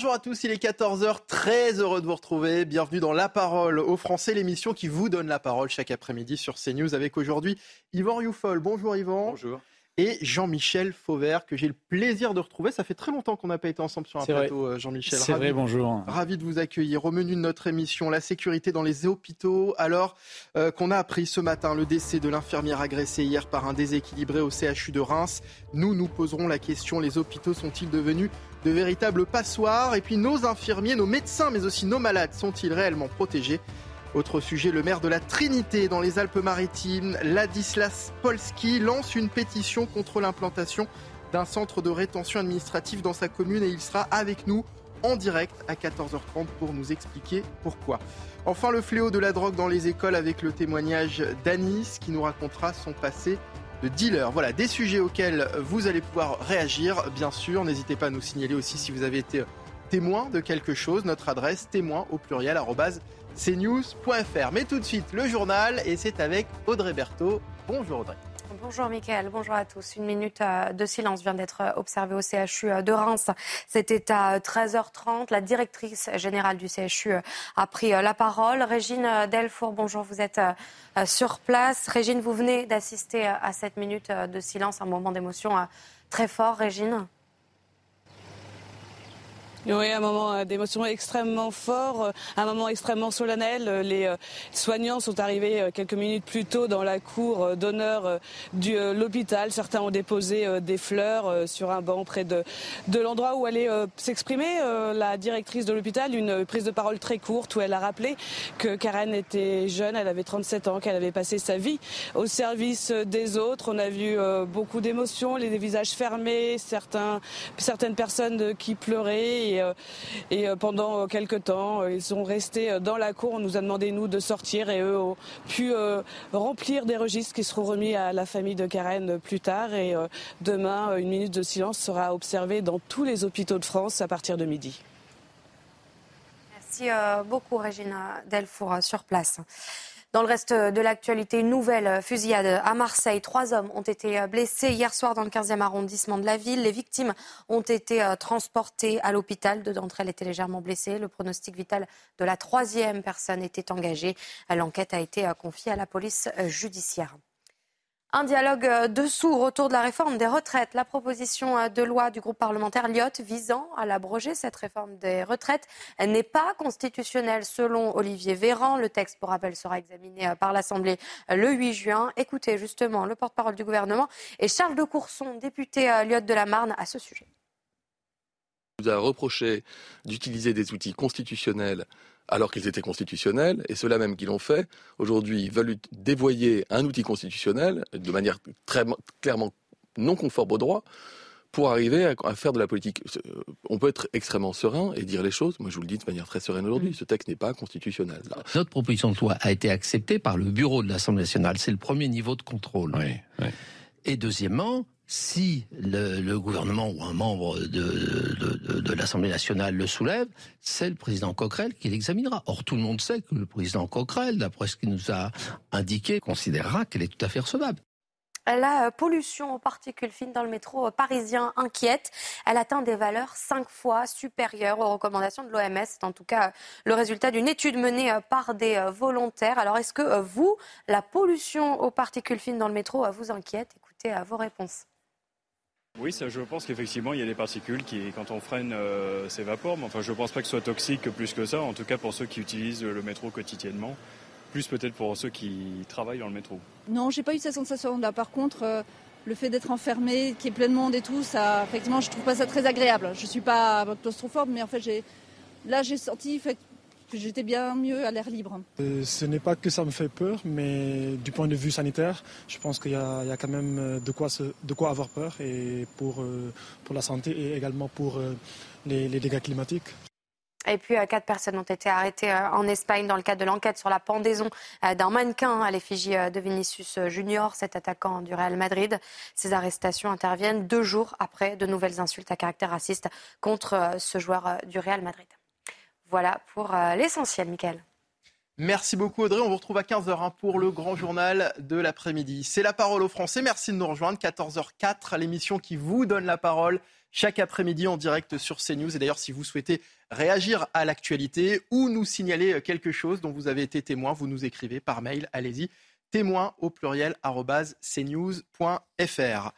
Bonjour à tous, il est 14h, très heureux de vous retrouver. Bienvenue dans La Parole aux Français, l'émission qui vous donne la parole chaque après-midi sur CNews avec aujourd'hui Yvan Rioufol. Bonjour Yvan. Bonjour et Jean-Michel Fauvert, que j'ai le plaisir de retrouver. Ça fait très longtemps qu'on n'a pas été ensemble sur un plateau, euh, Jean-Michel. C'est vrai, bonjour. Ravi de vous accueillir. Au menu de notre émission, la sécurité dans les hôpitaux. Alors euh, qu'on a appris ce matin le décès de l'infirmière agressée hier par un déséquilibré au CHU de Reims, nous nous poserons la question, les hôpitaux sont-ils devenus de véritables passoires Et puis nos infirmiers, nos médecins, mais aussi nos malades, sont-ils réellement protégés? Autre sujet, le maire de la Trinité dans les Alpes-Maritimes, Ladislas Polski, lance une pétition contre l'implantation d'un centre de rétention administrative dans sa commune et il sera avec nous en direct à 14h30 pour nous expliquer pourquoi. Enfin, le fléau de la drogue dans les écoles avec le témoignage d'Anis qui nous racontera son passé de dealer. Voilà, des sujets auxquels vous allez pouvoir réagir, bien sûr. N'hésitez pas à nous signaler aussi si vous avez été témoin de quelque chose. Notre adresse témoin au pluriel cnews.fr. Mais tout de suite, le journal, et c'est avec Audrey Berthaud. Bonjour Audrey. Bonjour Mickaël, bonjour à tous. Une minute euh, de silence vient d'être euh, observée au CHU euh, de Reims. C'était à 13h30. La directrice générale du CHU a pris la parole. Régine Delfour, bonjour, vous êtes sur place. Régine, vous venez d'assister à cette minute de silence, un moment d'émotion très fort. Régine? Oui, un moment euh, d'émotion extrêmement fort, euh, un moment extrêmement solennel. Euh, les soignants sont arrivés quelques minutes plus tôt dans la cour d'honneur de l'hôpital. Certains ont déposé des fleurs sur un banc près de, de l'endroit où allait s'exprimer la directrice de l'hôpital. Une prise de parole très courte où elle a rappelé que Karen était jeune, elle avait 37 ans, qu'elle avait passé sa vie au service des autres. On a vu beaucoup d'émotions, les visages fermés, certaines personnes qui pleuraient et, euh, euh, pendant quelques temps, euh, ils sont restés dans la cour. On nous a demandé, nous, de sortir et eux ont pu remplir des registres qui seront remis à la famille de Karen plus tard. Et demain, une minute de silence sera observée dans tous les hôpitaux de France à partir de midi. Merci beaucoup, Régina Delfour, sur place. Dans le reste de l'actualité, une nouvelle fusillade à Marseille. Trois hommes ont été blessés hier soir dans le 15e arrondissement de la ville. Les victimes ont été euh, transportées à l'hôpital. Deux d'entre elles étaient légèrement blessées. Le pronostic vital de la troisième personne était engagé. L'enquête a été euh, confiée à la police euh, judiciaire. Un dialogue euh, dessous autour de la réforme des retraites. La proposition euh, de loi du groupe parlementaire Lyotte visant à l'abroger, cette réforme des retraites, n'est pas constitutionnelle selon Olivier Véran. Le texte, pour rappel, sera examiné euh, par l'Assemblée le 8 juin. Écoutez justement le porte-parole du gouvernement et Charles de Courson, député Lyotte de la Marne, à ce sujet. On nous a reproché d'utiliser des outils constitutionnels alors qu'ils étaient constitutionnels, et ceux-là même qui l'ont fait, aujourd'hui veulent dévoyer un outil constitutionnel de manière très clairement non conforme au droit pour arriver à, faire de la politique. On peut être extrêmement serein et dire les choses. Moi, je vous le dis de manière très sereine aujourd'hui. Ce texte n'est pas constitutionnel. Notre proposition de loi a été acceptée par le bureau de l'Assemblée nationale. C'est le premier niveau de contrôle. Et deuxièmement, si le, gouvernement ou un membre de, l'Assemblée nationale le soulève, c'est le président Coquerel qui l'examinera. Or, tout le monde sait que le président Coquerel, d'après ce qu'il nous a indiqué, considérera qu'elle est tout à fait recevable. La euh, pollution aux particules fines dans le métro euh, parisien inquiète. Elle atteint des valeurs cinq fois supérieures aux recommandations de l'OMS. C'est en tout cas le résultat d'une étude menée euh, par des volontaires. Alors, est-ce que vous, la pollution aux particules fines dans le métro vous inquiète? Écoutez vos réponses. Oui, ça, je pense qu'effectivement, il y a des particules qui, quand on freine, euh, s'évaporent. Mais enfin, je ne pense pas que ce soit toxique plus que ça, en tout cas pour ceux qui utilisent le métro quotidiennement, plus peut-être pour ceux qui travaillent dans le métro. Non, j'ai pas eu cette sensation-là. Par contre, euh, le fait d'être enfermé, qu'il y ait plein de monde et tout, ça, effectivement, je trouve pas ça très agréable. Je suis pas claustrophobe, mais en fait, là, j'ai senti, fait, j'étais bien mieux à l'air libre. Euh, ce n'est pas que ça me fait peur, mais du point de vue sanitaire, je pense qu'il y, a quand même euh, de quoi, de quoi avoir peur et pour, euh, pour la santé et également pour les, les dégâts climatiques. Et puis, quatre personnes ont été arrêtées en Espagne dans le cadre de l'enquête sur la pendaison d'un mannequin à l'effigie de Vinicius Junior, cet attaquant du Real Madrid. Ces arrestations interviennent deux jours après de nouvelles insultes à caractère raciste contre ce joueur du Real Madrid. Voilà pour euh, l'essentiel, Michael. Merci beaucoup Audrey. On vous retrouve à 15h hein, pour le grand journal de l'après-midi. C'est la parole aux Français. Merci de nous rejoindre. 14h04, l'émission qui vous donne la parole chaque après-midi en direct sur CNews. Et d'ailleurs, si vous souhaitez réagir à l'actualité ou nous signaler quelque chose dont vous avez été témoin, vous nous écrivez par mail. Allez-y, témoin au pluriel cnews.fr.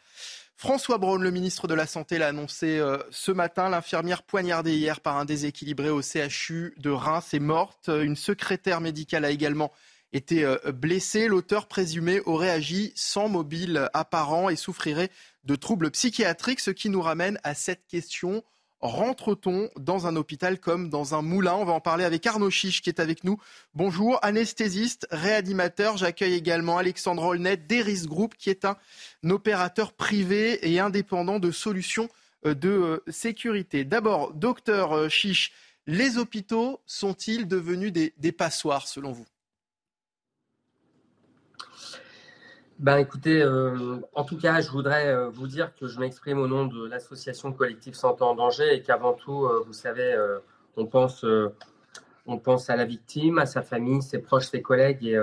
François Braun, le ministre de la Santé, l'a annoncé euh, ce matin. L'infirmière poignardée hier par un déséquilibré au CHU de Reims est morte. Une secrétaire médicale a également été euh, blessée. L'auteur présumé aurait agi sans mobile apparent et souffrirait de troubles psychiatriques, ce qui nous ramène à cette question rentre-t-on dans un hôpital comme dans un moulin? On va en parler avec Arnaud Chiche qui est avec nous. Bonjour, anesthésiste, réanimateur. J'accueille également Alexandre Olnet d'Eris Group qui est un opérateur privé et indépendant de solutions euh, de euh, sécurité. D'abord, docteur euh, Chiche, les hôpitaux sont-ils devenus des passoires selon vous? Ben écoutez, euh, en tout cas, je voudrais euh, vous dire que je m'exprime au nom de l'association collective Santé en danger et qu'avant tout, euh, vous savez, on pense, on pense à la victime, à sa famille, ses proches, ses collègues et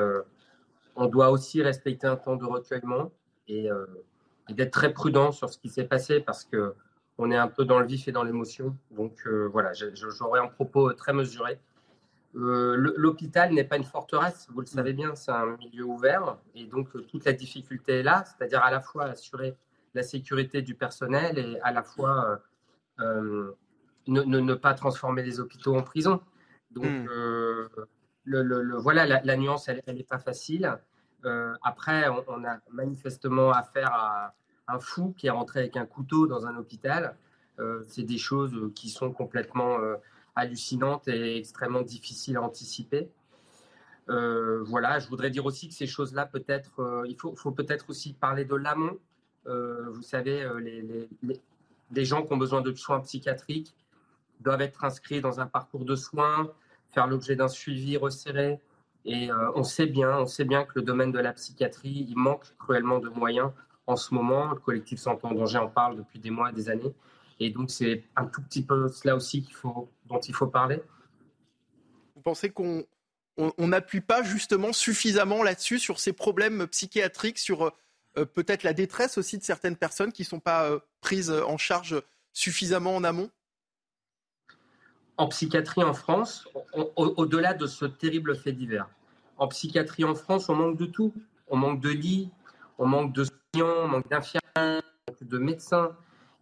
on doit aussi respecter un temps de recueillement et, et d'être très prudent sur ce qui s'est passé parce que on est un peu dans le vif et dans l'émotion. Donc voilà, j'aurai un propos très mesuré. Euh, l'hôpital n'est pas une forteresse, vous le savez bien, c'est un milieu ouvert et donc euh, toute la difficulté est là, c'est-à-dire à la fois assurer la sécurité du personnel et à la fois euh, ne, pas transformer les hôpitaux en prison. Donc le, voilà, la, nuance, elle n'est pas facile. après, on, a manifestement affaire à un fou qui est rentré avec un couteau dans un hôpital. c'est des choses qui sont complètement hallucinante et extrêmement difficile à anticiper. Euh, voilà, je voudrais dire aussi que ces choses-là, peut-être, euh, il faut, peut-être aussi parler de l'amont. Euh, vous savez, les, les, gens qui ont besoin de soins psychiatriques doivent être inscrits dans un parcours de soins, faire l'objet d'un suivi resserré. Et on sait bien, on sait bien que le domaine de la psychiatrie, il manque cruellement de moyens en ce moment. Le collectif Santé en danger en parle depuis des mois des années. Et donc, c'est un tout petit peu cela aussi faut, dont il faut parler. Vous pensez qu'on n'appuie pas justement suffisamment là-dessus, sur ces problèmes psychiatriques, sur euh, peut-être la détresse aussi de certaines personnes qui ne sont pas euh, prises en charge suffisamment en amont? En psychiatrie en France, au-delà de ce terrible fait divers, en psychiatrie en France, on manque de tout. On manque de lits, on manque de soignants, on manque d'infirmiers, de médecins.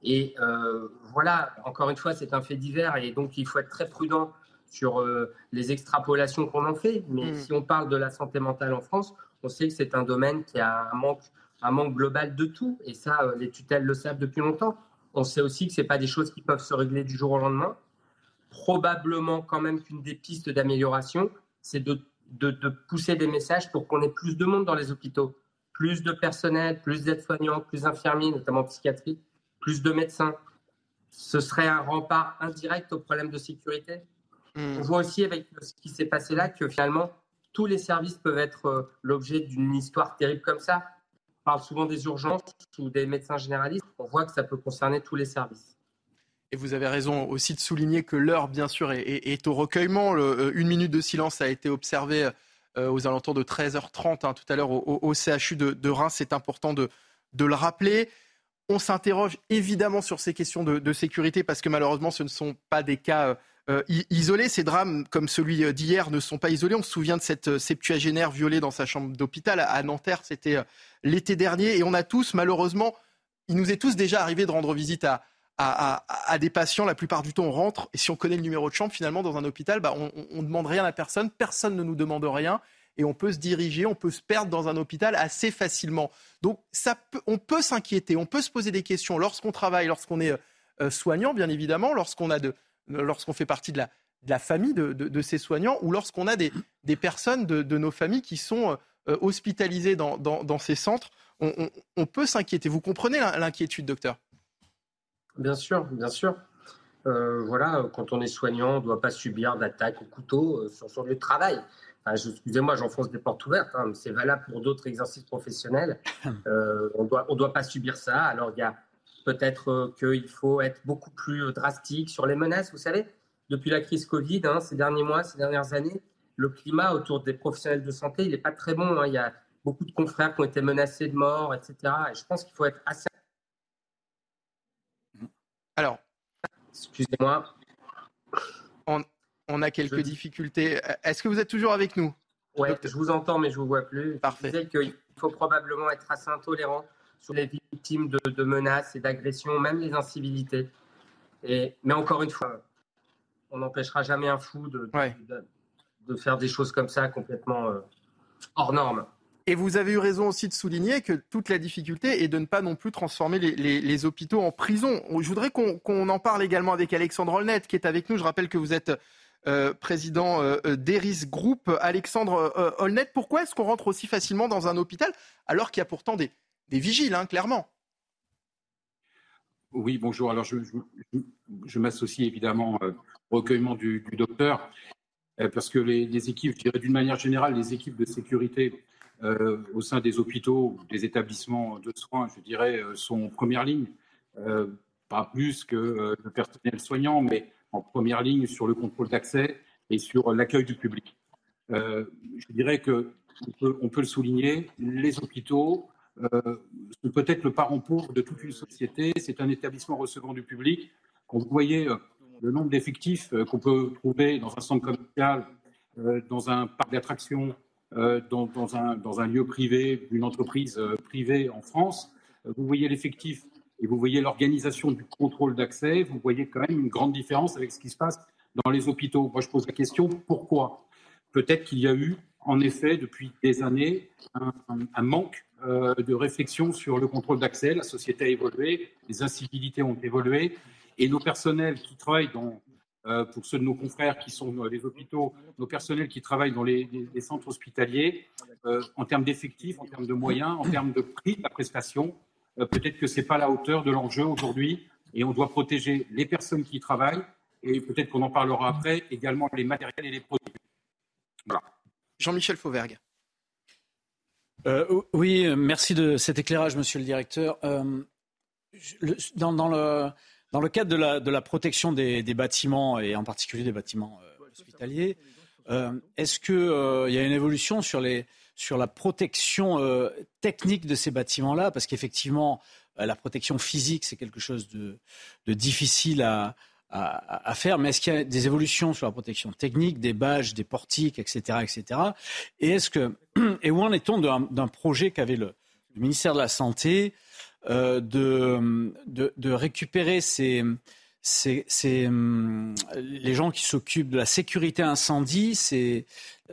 Et euh, voilà, encore une fois, c'est un fait divers et donc il faut être très prudent sur euh, les extrapolations qu'on en fait. Mais mm. si on parle de la santé mentale en France, on sait que c'est un domaine qui a un manque, un manque global de tout. Et ça, euh, les tutelles le savent depuis longtemps. On sait aussi que ce pas des choses qui peuvent se régler du jour au lendemain. Probablement quand même qu'une des pistes d'amélioration, c'est de, de, de pousser des messages pour qu'on ait plus de monde dans les hôpitaux, plus de personnel, plus d'aides-soignants, plus d'infirmiers, notamment psychiatrie plus de médecins. Ce serait un rempart indirect au problème de sécurité? Hmm. On voit aussi avec ce qui s'est passé là que finalement, tous les services peuvent être euh, l'objet d'une histoire terrible comme ça. On parle souvent des urgences ou des médecins généralistes. On voit que ça peut concerner tous les services. Et vous avez raison aussi de souligner que l'heure, bien sûr, est, au recueillement. Euh, une minute de silence a été observée euh, aux alentours de 13h30 hein, tout à l'heure au, CHU de, Reims. C'est important de, de le rappeler. On s'interroge évidemment sur ces questions de, sécurité parce que malheureusement, ce ne sont pas des cas euh, euh, isolés. Ces drames comme celui euh, d'hier ne sont pas isolés. On se souvient de cette septuagénaire violée dans sa chambre d'hôpital à Nanterre. C'était l'été dernier. Et on a tous, malheureusement, il nous est tous déjà arrivé de rendre visite à, des patients. La plupart du temps, on rentre. Et si on connaît le numéro de chambre, finalement, dans un hôpital, bah, on ne demande rien à personne. Personne ne nous demande rien et on peut se diriger, on peut se perdre dans un hôpital assez facilement. Donc on peut s'inquiéter, on peut se poser des questions lorsqu'on travaille, lorsqu'on est euh, soignant, bien évidemment, de, lorsqu'on fait partie de la, la famille de, ces soignants ou lorsqu'on a des, personnes de, nos familles qui sont hospitalisées dans, ces centres, on, peut s'inquiéter. Vous comprenez l'inquiétude, docteur? Bien sûr, bien sûr. voilà, quand on est soignant, on ne doit pas subir d'attaques au couteau sur son lieu de travail. Excusez-moi, j'enfonce des portes ouvertes, hein, c'est valable pour d'autres exercices professionnels. Euh, on doit, ne on doit pas subir ça. Alors, il y a peut-être euh, qu'il faut être beaucoup plus drastique sur les menaces. Vous savez, depuis la crise Covid, hein, ces derniers mois, ces dernières années, le climat autour des professionnels de santé, il n'est pas très bon. Hein. Il y a beaucoup de confrères qui ont été menacés de mort, etc. Et je pense qu'il faut être assez. Alors. Excusez-moi. On a quelques difficultés. Est-ce que vous êtes toujours avec nous? Oui, je vous entends, mais je ne vous vois plus. Parfait. Je disais qu'il faut probablement être assez intolérant sur les victimes de, menaces et d'agressions, même les incivilités. Et, mais encore une fois, on n'empêchera jamais un fou de, de, faire des choses comme ça complètement euh, hors normes. Et vous avez eu raison aussi de souligner que toute la difficulté est de ne pas non plus transformer les, hôpitaux en prison. Je voudrais qu'on en parle également avec Alexandre Olnet, qui est avec nous. Je rappelle que vous êtes euh, président euh, d'Eris Group, Alexandre euh, Holnet. Pourquoi est-ce qu'on rentre aussi facilement dans un hôpital alors qu'il y a pourtant des, vigiles, hein, clairement? Oui, bonjour. Alors, je, m'associe évidemment au recueillement du, docteur, parce que les, équipes, je dirais d'une manière générale, les équipes de sécurité au sein des hôpitaux, des établissements de soins, je dirais, sont en première ligne, pas plus que le personnel soignant, mais en première ligne sur le contrôle d'accès et sur l'accueil du public. Euh, je dirais que on peut, le souligner, les hôpitaux euh, sont peut-être le parent pauvre de toute une société. C'est un établissement recevant du public. Quand vous voyez euh, le nombre d'effectifs qu'on peut trouver dans un centre commercial, dans un parc d'attractions, dans, un, lieu privé, d'une entreprise privée en France, vous voyez l'effectif et vous voyez l'organisation du contrôle d'accès, vous voyez quand même une grande différence avec ce qui se passe dans les hôpitaux. Moi, je pose la question, pourquoi? Peut-être qu'il y a eu, en effet, depuis des années, un, manque euh, de réflexion sur le contrôle d'accès. La société a évolué, les incivilités ont évolué, et nos personnels qui travaillent dans, euh, pour ceux de nos confrères qui sont dans les hôpitaux, nos personnels qui travaillent dans les, centres hospitaliers, euh, en termes d'effectifs, en termes de moyens, en termes de prix de la prestation, peut-être que ce n'est pas la hauteur de l'enjeu aujourd'hui et on doit protéger les personnes qui y travaillent et peut-être qu'on en parlera après, également les matériels et les produits. Jean-Michel Fauvergue. Euh, oui, merci de cet éclairage, monsieur le directeur. Euh, dans, le, dans, le, cadre de la, de la protection des, bâtiments, et en particulier des bâtiments hospitaliers, est-ce qu'il y a une évolution sur la protection euh, technique de ces bâtiments-là, parce qu'effectivement, euh, la protection physique, c'est quelque chose de, difficile à, faire, mais est-ce qu'il y a des évolutions sur la protection technique, des bâches, des portiques, etc., etc. Et où en est-on d'un projet qu'avait le, ministère de la Santé euh, de, récupérer ces, c'est hum, les gens qui s'occupent de la sécurité incendie, c'est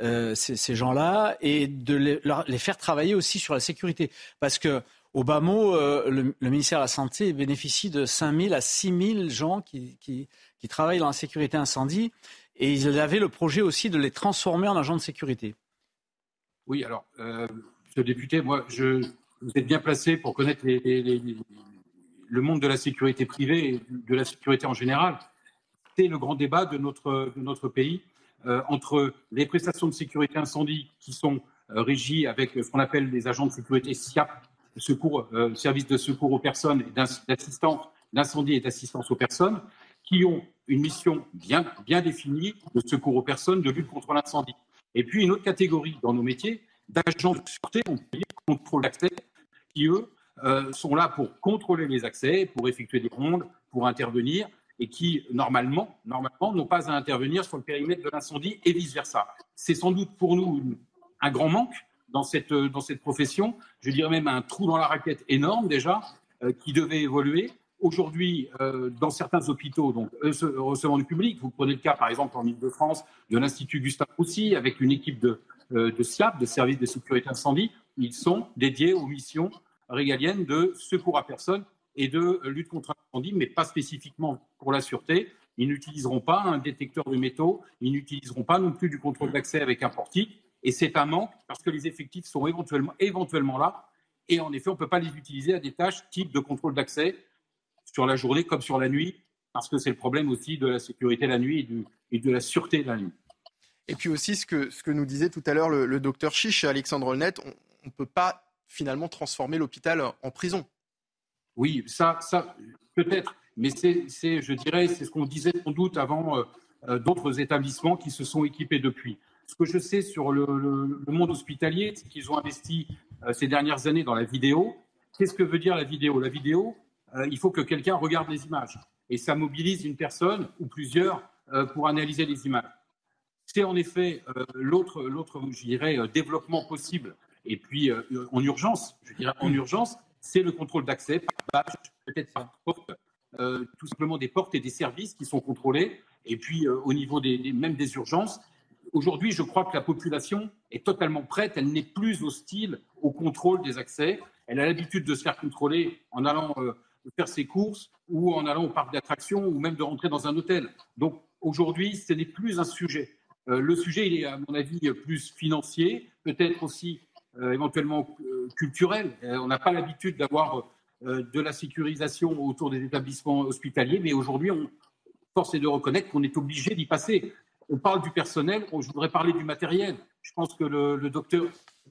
euh, ces gens-là, et de les, faire travailler aussi sur la sécurité. Parce que au bas mot, euh, le, ministère de la Santé bénéficie de 5 000 à 6 000 gens qui, travaillent dans la sécurité incendie, et ils avaient le projet aussi de les transformer en agents de sécurité. Oui, alors, euh, Monsieur le député, moi, je, vous êtes bien placé pour connaître les, le monde de la sécurité privée et de la sécurité en général, c'est le grand débat de notre, de notre pays euh, entre les prestations de sécurité incendie qui sont euh, régies avec ce qu'on appelle les agents de sécurité SIAP, secours, euh, service de secours aux personnes d'assistance d'incendie et d'assistance aux personnes, qui ont une mission bien, bien définie de secours aux personnes, de lutte contre l'incendie. Et puis une autre catégorie dans nos métiers d'agents de sûreté, on peut dire contrôle d'accès, qui eux euh, sont là pour contrôler les accès, pour effectuer des rondes, pour intervenir, et qui, normalement, normalement n'ont pas à intervenir sur le périmètre de l'incendie et vice-versa. C'est sans doute pour nous un grand manque dans cette, dans cette profession, je dirais même un trou dans la raquette énorme déjà, euh, qui devait évoluer. Aujourd'hui, euh, dans certains hôpitaux, donc recevant du public, vous prenez le cas par exemple en Ile-de-France de l'Institut Gustave Roussy, avec une équipe de, de SIAP, de service de sécurité incendie, ils sont dédiés aux missions régalienne de secours à personne et de lutte contre l'incendie, mais pas spécifiquement pour la sûreté. Ils n'utiliseront pas un détecteur de métaux, ils n'utiliseront pas non plus du contrôle d'accès avec un portique. Et c'est un manque parce que les effectifs sont éventuellement, là. Et en effet, on ne peut pas les utiliser à des tâches type de contrôle d'accès sur la journée comme sur la nuit, parce que c'est le problème aussi de la sécurité la nuit et, de la sûreté la nuit. Et puis aussi, ce que, nous disait tout à l'heure le, docteur Chiche, Alexandre Olnet, on ne peut pas finalement transformer l'hôpital en prison. Oui, ça, ça peut-être, mais c'est, je dirais, c'est ce qu'on disait sans doute avant euh, euh, d'autres établissements qui se sont équipés depuis. Ce que je sais sur le, monde hospitalier, c'est qu'ils ont investi euh, ces dernières années dans la vidéo. Qu'est-ce que veut dire la vidéo? La vidéo, il faut que quelqu'un regarde les images et ça mobilise une personne ou plusieurs pour analyser les images. C'est en effet l'autre, l'autre, je dirais, développement possible. Et puis en urgence, je dirais en urgence, c'est le contrôle d'accès peut-être par porte, euh, tout simplement des portes et des services qui sont contrôlés. Et puis, euh, au niveau des, même des urgences, aujourd'hui, je crois que la population est totalement prête. Elle n'est plus hostile au contrôle des accès. Elle a l'habitude de se faire contrôler en allant euh, faire ses courses ou en allant au parc d'attractions ou même de rentrer dans un hôtel. Donc, aujourd'hui, ce n'est plus un sujet. le sujet, il est, à mon avis, plus financier, peut-être aussi euh, éventuellement euh, culturel. Euh, on n'a pas l'habitude d'avoir de la sécurisation autour des établissements hospitaliers, mais aujourd'hui, on, force est de reconnaître qu'on est obligé d'y passer. On parle du personnel, je voudrais parler du matériel. Je pense que le, docteur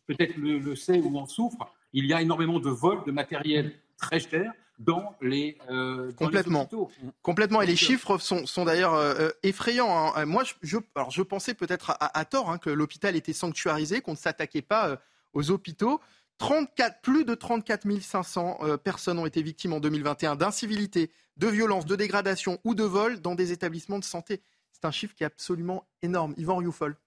peut-être le, sait ou en souffre. Il y a énormément de vols de matériel très cher dans les complètement complètement et les chiffres sont, sont d'ailleurs effrayants hein. moi je, alors je pensais peut-être à, tort hein, que l'hôpital était sanctuarisé qu'on ne s'attaquait pas aux hôpitaux. 34, plus de 34 500 euh, personnes ont été victimes en 2021 d'incivilité, de violence, de dégradation ou de vol dans des établissements de santé. C'est un chiffre qui est absolument énorme. Yvan Rioufol.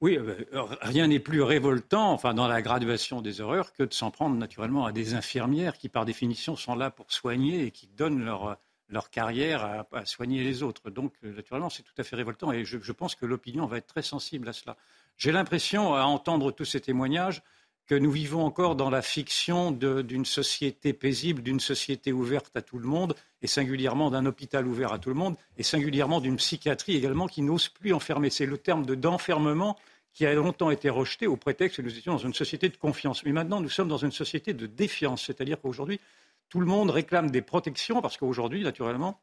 Oui, euh, rien n'est plus révoltant, enfin, dans la graduation des horreurs, que de s'en prendre naturellement à des infirmières qui, par définition, sont là pour soigner et qui donnent leur, leur carrière à, soigner les autres. Donc, euh, naturellement, c'est tout à fait révoltant et je pense que l'opinion va être très sensible à cela. J'ai l'impression, à entendre tous ces témoignages, que nous vivons encore dans la fiction d'une société paisible, d'une société ouverte à tout le monde, et singulièrement d'un hôpital ouvert à tout le monde, et singulièrement d'une psychiatrie également qui n'ose plus enfermer. C'est le terme d'enfermement qui a longtemps été rejeté au prétexte que nous étions dans une société de confiance. Mais maintenant, nous sommes dans une société de défiance, c'est-à-dire qu'aujourd'hui, tout le monde réclame des protections, parce qu'aujourd'hui, naturellement,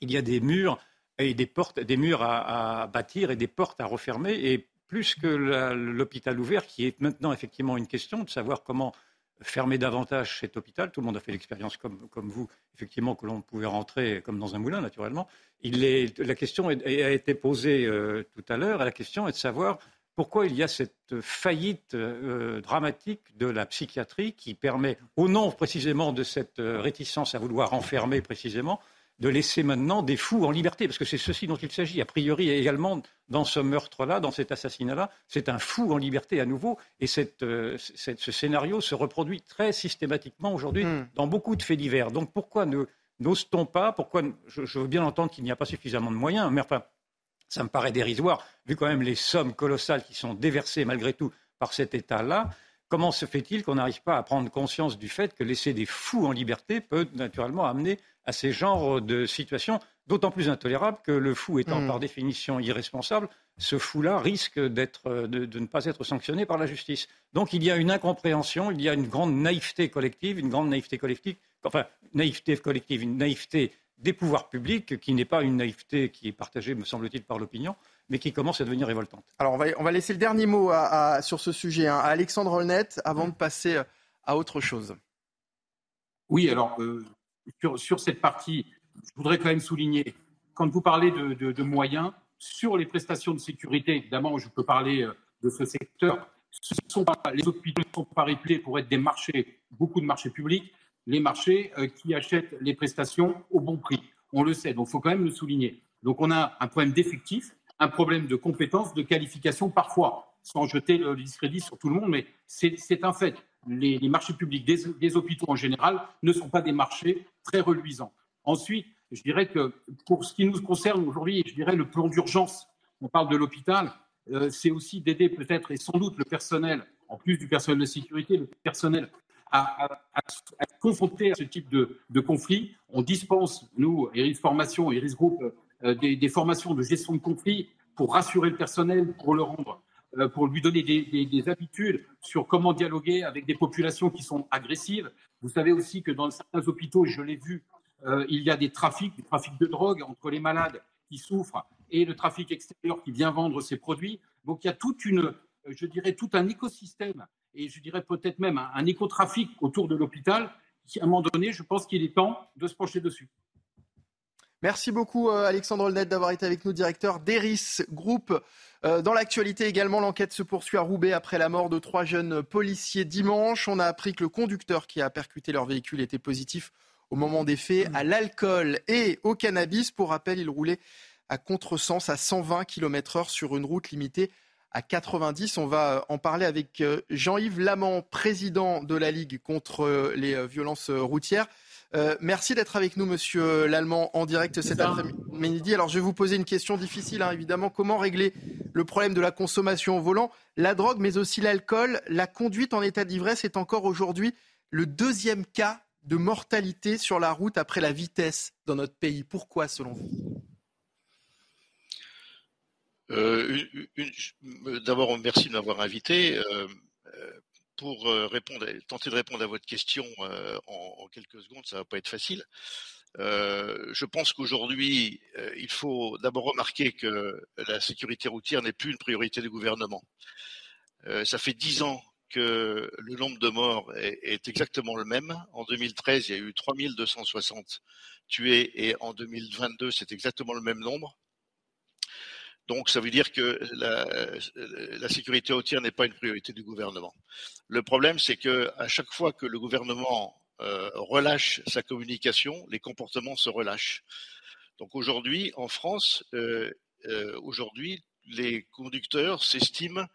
il y a des murs et des portes, des murs à, à bâtir et des portes à refermer, et plus que l'hôpital ouvert, qui est maintenant effectivement une question de savoir comment fermer davantage cet hôpital. Tout le monde a fait l'expérience comme, vous, effectivement, que l'on pouvait rentrer comme dans un moulin, naturellement. la question a été posée euh, tout à l'heure, la question est de savoir pourquoi il y a cette faillite euh, dramatique de la psychiatrie qui permet, au nom précisément de cette euh, réticence à vouloir enfermer précisément, de laisser maintenant des fous en liberté, parce que c'est ceci dont il s'agit. A priori, également, dans ce meurtre-là, dans cet assassinat-là, c'est un fou en liberté à nouveau, et euh, ce scénario se reproduit très systématiquement aujourd'hui hmm. dans beaucoup de faits divers. Donc pourquoi n'ose-t-on pas Pourquoi je, veux bien entendre qu'il n'y a pas suffisamment de moyens, mais enfin, ça me paraît dérisoire, vu quand même les sommes colossales qui sont déversées malgré tout par cet État-là. Comment se fait-il qu'on n'arrive pas à prendre conscience du fait que laisser des fous en liberté peut naturellement amener à ces genres de situations, d'autant plus intolérables que le fou étant hmm. par définition irresponsable, ce fou-là risque de, de, ne pas être sanctionné par la justice. Donc il y a une incompréhension, il y a une grande naïveté collective, une grande naïveté collective, enfin naïveté collective, une naïveté des pouvoirs publics qui n'est pas une naïveté qui est partagée, me semble-t-il, par l'opinion, mais qui commence à devenir révoltante. Alors on va, on va laisser le dernier mot sur ce sujet hein, à Alexandre Holnet avant de passer à autre chose. Oui, alors euh, sur, cette partie, je voudrais quand même souligner, quand vous parlez de, moyens, sur les prestations de sécurité, évidemment, je peux parler euh, de ce secteur. Les hôpitaux ne sont pas réputés pour être des marchés, beaucoup de marchés publics, les marchés euh, qui achètent les prestations au bon prix. On le sait, donc il faut quand même le souligner. Donc on a un problème d'effectif, un problème de compétences, de qualification parfois, sans jeter le discrédit sur tout le monde, mais c'est un fait les, marchés publics des, hôpitaux en général ne sont pas des marchés très reluisants. Ensuite, je dirais que pour ce qui nous concerne aujourd'hui, je dirais le plan d'urgence, on parle de l'hôpital, euh, c'est aussi d'aider peut-être et sans doute le personnel, en plus du personnel de sécurité, le personnel à, confrontés à ce type de, conflit. On dispense, nous, Iris Formation, Iris Group, euh, des, formations de gestion de conflit pour rassurer le personnel, pour le rendre, pour lui donner des, des, des, habitudes sur comment dialoguer avec des populations qui sont agressives. Vous savez aussi que dans certains hôpitaux, je l'ai vu, euh, il y a des trafics, des trafics de drogue entre les malades qui souffrent et le trafic extérieur qui vient vendre ses produits. Donc il y a toute une, je dirais, tout un écosystème et je dirais peut-être même un, un écotrafic autour de l'hôpital qui, à un moment donné, je pense qu'il est temps de se pencher dessus. Merci beaucoup euh, Alexandre Olnet d'avoir été avec nous, directeur d'Eris Group. Euh, dans l'actualité également, l'enquête se poursuit à Roubaix après la mort de trois jeunes policiers dimanche. On a appris que le conducteur qui a percuté leur véhicule était positif au moment des faits à l'alcool et au cannabis. Pour rappel, il roulait à contresens à 120 km/h sur une route limitée à 90. On va euh, en parler avec euh, Jean-Yves Lamant, président de la Ligue contre les violences routières. Merci d'être avec nous, monsieur Lallemand, en direct cet après-midi. Alors, je vais vous poser une question difficile, hein, évidemment. Comment régler le problème de la consommation au volant La drogue, mais aussi l'alcool? La conduite en état d'ivresse est encore aujourd'hui le deuxième cas de mortalité sur la route après la vitesse dans notre pays. Pourquoi, selon vous? Euh, D'abord, merci de m'avoir invité. Euh, euh, pour répondre, tenter de répondre à votre question en, quelques secondes, ça va pas être facile. je pense qu'aujourd'hui, il faut d'abord remarquer que la sécurité routière n'est plus une priorité du gouvernement. ça fait dix ans que le nombre de morts est, est, exactement le même. En 2013, il y a eu 3260 tués et en 2022, c'est exactement le même nombre. Donc ça veut dire que la, sécurité routière n'est pas une priorité du gouvernement. Le problème, c'est que à chaque fois que le gouvernement euh, relâche sa communication, les comportements se relâchent. Donc aujourd'hui, en France, euh, euh, les conducteurs s'estiment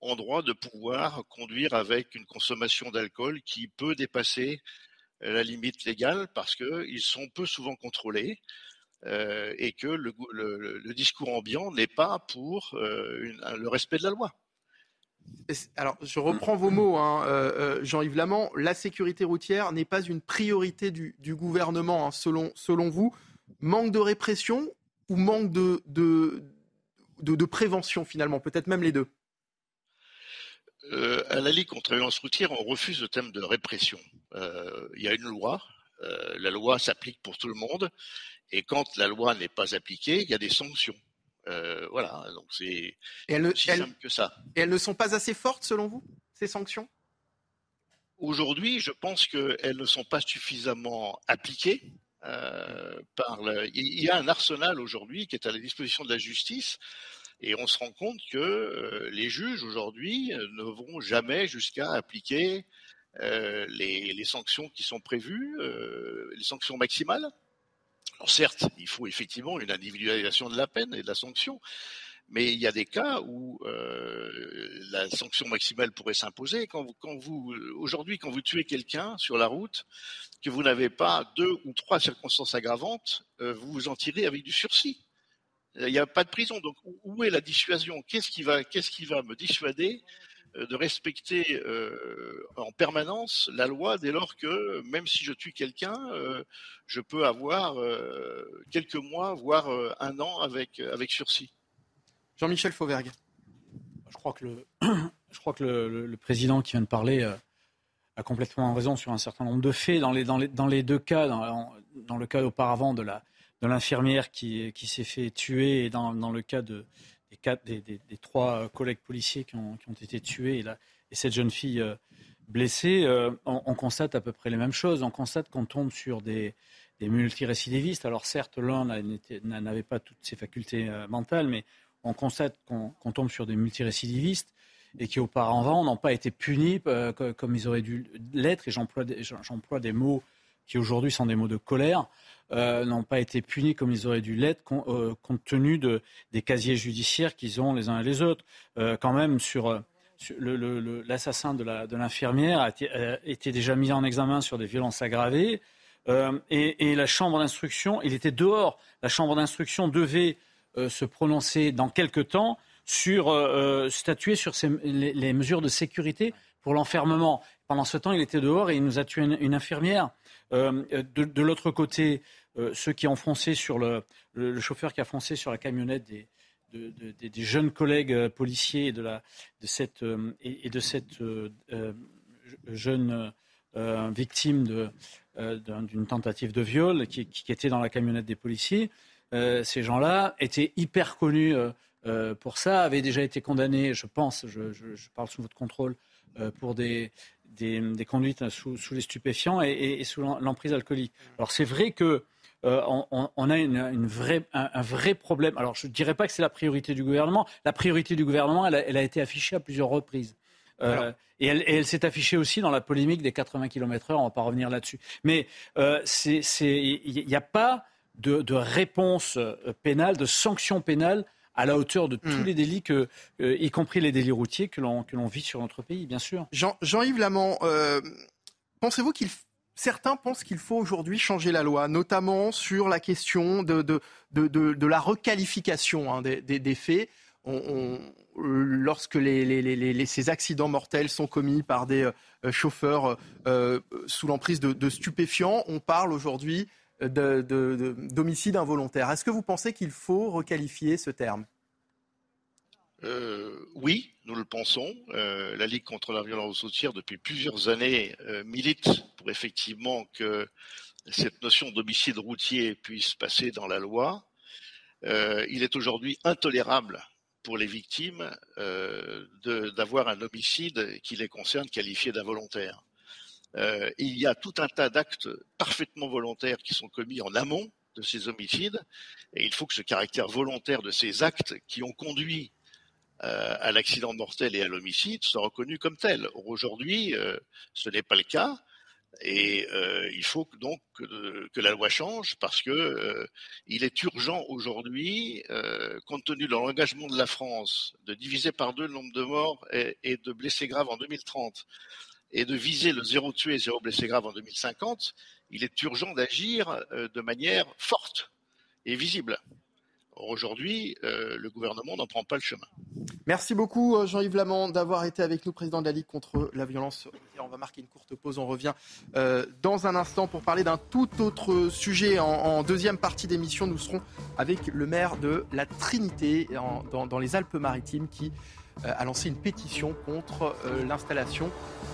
en droit de pouvoir conduire avec une consommation d'alcool qui peut dépasser la limite légale parce qu'ils sont peu souvent contrôlés euh, et que le, le, le discours ambiant n'est pas pour euh, une, le respect de la loi. Alors, je reprends vos mots, hein, euh, Jean-Yves Lamant. La sécurité routière n'est pas une priorité du, du gouvernement, hein, selon, selon vous. Manque de répression ou manque de, de, de, de prévention, finalement Peut-être même les deux? Euh, À la Ligue contre la violence routière, on refuse le thème de répression. Euh, il y a une loi. la loi s'applique pour tout le monde. Et quand la loi n'est pas appliquée, il y a des sanctions. Euh, voilà, donc c'est aussi simple que ça. Et elles ne sont pas assez fortes selon vous, ces sanctions? Aujourd'hui, je pense qu'elles ne sont pas suffisamment appliquées. Euh, par le... Il y a un arsenal aujourd'hui qui est à la disposition de la justice et on se rend compte que euh, les juges aujourd'hui ne vont jamais jusqu'à appliquer les, les, sanctions qui sont prévues, les sanctions maximales. Alors certes, il faut effectivement une individualisation de la peine et de la sanction, mais il y a des cas où euh, la sanction maximale pourrait s'imposer. Aujourd'hui, quand vous tuez quelqu'un sur la route, que vous n'avez pas deux ou trois circonstances aggravantes, euh, vous vous en tirez avec du sursis. Il n'y a pas de prison. Donc où est la dissuasion? Qu'est-ce qui va, me dissuader de respecter euh, en permanence la loi dès lors que même si je tue quelqu'un, euh, je peux avoir euh, quelques mois, voire euh, un an avec, avec sursis. Jean-Michel Fauvergue. Je crois que, le, je crois que le, le, le, président qui vient de parler a complètement raison sur un certain nombre de faits. Dans les, dans les, dans les deux cas, dans, dans le cas auparavant de la de l'infirmière qui, qui s'est fait tuer et dans, dans le cas de, des, quatre, des, trois collègues policiers qui ont, été tués et, et cette jeune fille euh, blessée, euh, on, on, constate à peu près les mêmes choses. On constate qu'on tombe sur des, des multirécidivistes. Alors certes, l'un n'avait pas toutes ses facultés euh, mentales, mais on constate qu'on qu tombe sur des multirécidivistes et qui auparavant n'ont pas été punis euh, comme ils auraient dû l'être. Et j'emploie des mots qui aujourd'hui sont des mots de colère euh, n'ont pas été punis comme ils auraient dû l'être euh, compte tenu de, des casiers judiciaires qu'ils ont les uns et les autres. Euh, quand même, sur, l'assassin de l'infirmière a, été, déjà mis en examen sur des violences aggravées. Et, la chambre d'instruction, il était dehors. La chambre d'instruction devait se prononcer dans quelque temps sur statuer sur les, mesures de sécurité pour l'enfermement. Pendant ce temps, il était dehors et il nous a tué une, infirmière. De, l'autre côté, ceux qui ont foncé sur le, chauffeur qui a foncé sur la camionnette des, des jeunes collègues policiers et de, la, de cette, et, de cette jeune victime d'une tentative de viol qui, qui, était dans la camionnette des policiers. ces gens-là étaient hyper connus euh, pour ça, avait déjà été condamné, je pense, je, parle sous votre contrôle, euh, pour des, des, conduites sous, les stupéfiants et, sous l'emprise alcoolique. Alors c'est vrai que euh, on, a une, vraie, un, vrai problème. Alors je ne dirais pas que c'est la priorité du gouvernement. La priorité du gouvernement, elle a, été affichée à plusieurs reprises. et elle, s'est affichée aussi dans la polémique des 80 km/h. On ne va pas revenir là-dessus. Mais il n'y a pas de, de, réponse pénale, de sanction pénale à la hauteur de tous hmm. les délits, que, euh, y compris les délits routiers que l'on vit sur notre pays, bien sûr. Jean, yves Lamont, euh, pensez-vous qu'il certains pensent qu'il faut aujourd'hui changer la loi, notamment sur la question de, la requalification hein, des, faits. Lorsque ces accidents mortels sont commis par des euh, chauffeurs sous l'emprise de, stupéfiants, on parle aujourd'hui d'homicide involontaire. Est-ce que vous pensez qu'il faut requalifier ce terme? Euh, oui, nous le pensons. Euh, la Ligue contre la violence routière, depuis plusieurs années, euh, milite pour effectivement que cette notion d'homicide routier puisse passer dans la loi. il est aujourd'hui intolérable pour les victimes d'avoir un homicide qui les concerne qualifié d'involontaire. Il y a tout un tas d'actes parfaitement volontaires qui sont commis en amont de ces homicides, et il faut que ce caractère volontaire de ces actes qui ont conduit à l'accident mortel et à l'homicide soit reconnu comme tel. Aujourd'hui, euh, ce n'est pas le cas. Et il faut donc que, la loi change parce que il est urgent aujourd'hui, compte tenu de l'engagement de la France, de diviser par deux le nombre de morts et, et de blessés graves en 2030 et de viser le zéro tué, zéro blessé grave en 2050, il est urgent d'agir euh, de manière forte et visible. Aujourd'hui, euh, le gouvernement n'en prend pas le chemin. Merci beaucoup euh, Jean-Yves Lamont d'avoir été avec nous, président de la Ligue contre la violence. On va marquer une courte pause, on revient dans un instant pour parler d'un tout autre sujet. En, deuxième partie d'émission, nous serons avec le maire de la Trinité dans les Alpes-Maritimes qui euh, a lancé une pétition contre euh, l'installation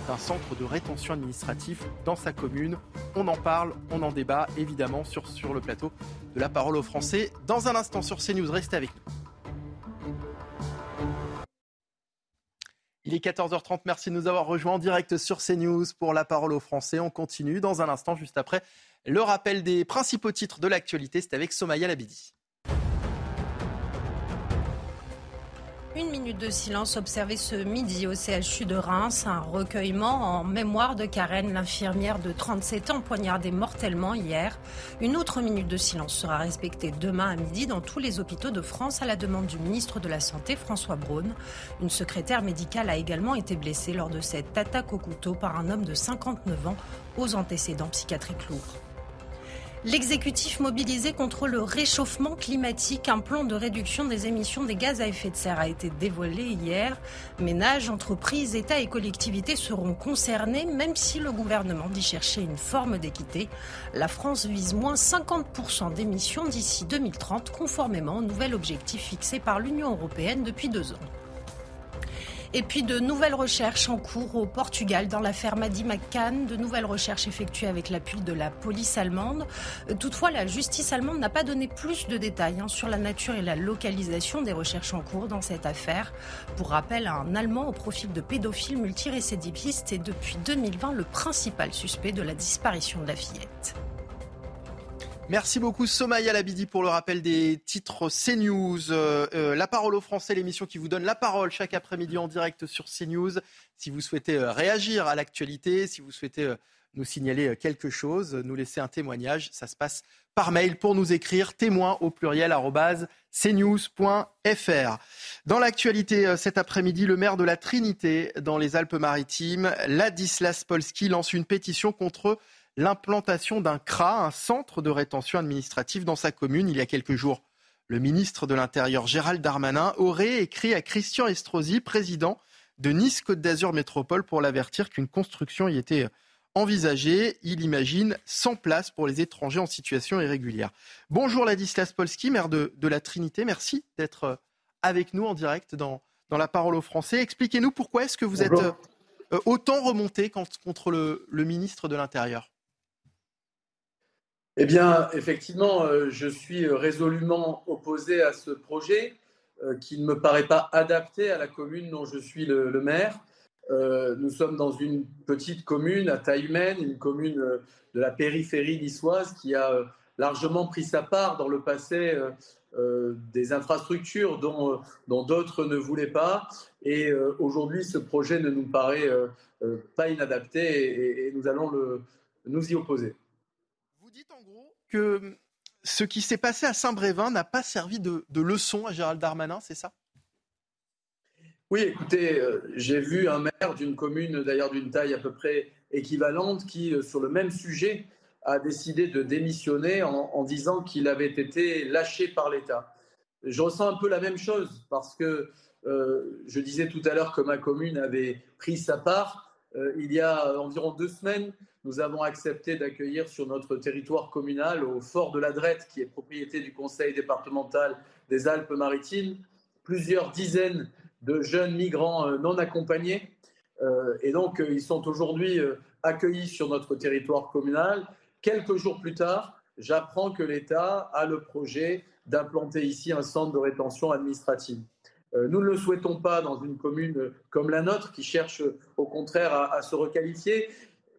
d'un centre de rétention administratif dans sa commune. On en parle, on en débat évidemment sur, sur le plateau de la parole aux Français. Dans un instant sur CNews, restez avec nous. Il est 14h30, merci de nous avoir rejoints en direct sur CNews pour la parole aux Français. On continue dans un instant, juste après le rappel des principaux titres de l'actualité. C'est avec Somaya Labidi. Une minute de silence observé ce midi au CHU de Reims, un recueillement en mémoire de Karen, l'infirmière de 37 ans poignardée mortellement hier. Une autre minute de silence sera respectée demain à midi dans tous les hôpitaux de France à la demande du ministre de la Santé François Braun. Une secrétaire médicale a également été blessée lors de cette attaque au couteau par un homme de 59 ans aux antécédents psychiatriques lourds. L'exécutif mobilisé contre le réchauffement climatique, un plan de réduction des émissions des gaz à effet de serre a été dévoilé hier. Ménages, entreprises, États et collectivités seront concernés, même si le gouvernement dit chercher une forme d'équité. La France vise moins 50% d'émissions d'ici 2030, conformément au nouvel objectif fixé par l'Union européenne depuis deux ans. Et puis de nouvelles recherches en cours au Portugal dans l'affaire Madi McCann, de nouvelles recherches effectuées avec l'appui de la police allemande. Toutefois, la justice allemande n'a pas donné plus de détails hein, sur la nature et la localisation des recherches en cours dans cette affaire. Pour rappel, un Allemand au profil de pédophile multirécidiviste est depuis 2020 le principal suspect de la disparition de la fillette. Merci beaucoup Somaya Labidi pour le rappel des titres CNews. Euh, euh, la parole aux Français, l'émission qui vous donne la parole chaque après-midi en direct sur CNews. Si vous souhaitez euh, réagir à l'actualité, si vous souhaitez nous signaler quelque chose, nous laisser un témoignage, ça se passe par mail pour nous écrire témoin au pluriel cnews.fr. Dans l'actualité cet après-midi, le maire de la Trinité dans les Alpes-Maritimes, Ladislas Polski, lance une pétition contre l'implantation d'un CRA, un centre de rétention administrative dans sa commune. Il y a quelques jours, le ministre de l'Intérieur Gérald Darmanin aurait écrit à Christian Estrosi, président de Nice Côte d'Azur Métropole pour l'avertir qu'une construction y était envisagée. Il imagine 100 places pour les étrangers en situation irrégulière. Bonjour Ladislas Polski, maire de, la Trinité. Merci d'être avec nous en direct dans, dans la parole aux Français. Expliquez-nous pourquoi est-ce que vous êtes euh, autant remonté contre le, ministre de l'Intérieur? Eh bien, effectivement, euh, je suis résolument opposé à ce projet euh, qui ne me paraît pas adapté à la commune dont je suis le, maire. nous sommes dans une petite commune à taille humaine, une commune de la périphérie niçoise qui a largement pris sa part dans le passé euh, des infrastructures dont, d'autres ne voulaient pas. Et euh, aujourd'hui, ce projet ne nous paraît euh, pas inadapté et, nous allons le, nous y opposer. Vous dites en gros que ce qui s'est passé à Saint-Brévin n'a pas servi de, de, leçon à Gérald Darmanin, c'est ça? Oui, écoutez, j'ai vu un maire d'une commune, d'ailleurs d'une taille à peu près équivalente, qui, sur le même sujet, a décidé de démissionner en, disant qu'il avait été lâché par l'État. Je ressens un peu la même chose parce que euh, je disais tout à l'heure que ma commune avait pris sa part. Euh, il y a environ deux semaines, nous avons accepté d'accueillir sur notre territoire communal, au fort de la Drette, qui est propriété du conseil départemental des Alpes-Maritimes, plusieurs dizaines de jeunes migrants euh, non accompagnés. et donc, ils sont aujourd'hui accueillis sur notre territoire communal. Quelques jours plus tard, j'apprends que l'État a le projet d'implanter ici un centre de rétention administrative. Euh, nous ne le souhaitons pas dans une commune comme la nôtre qui cherche au contraire à, se requalifier.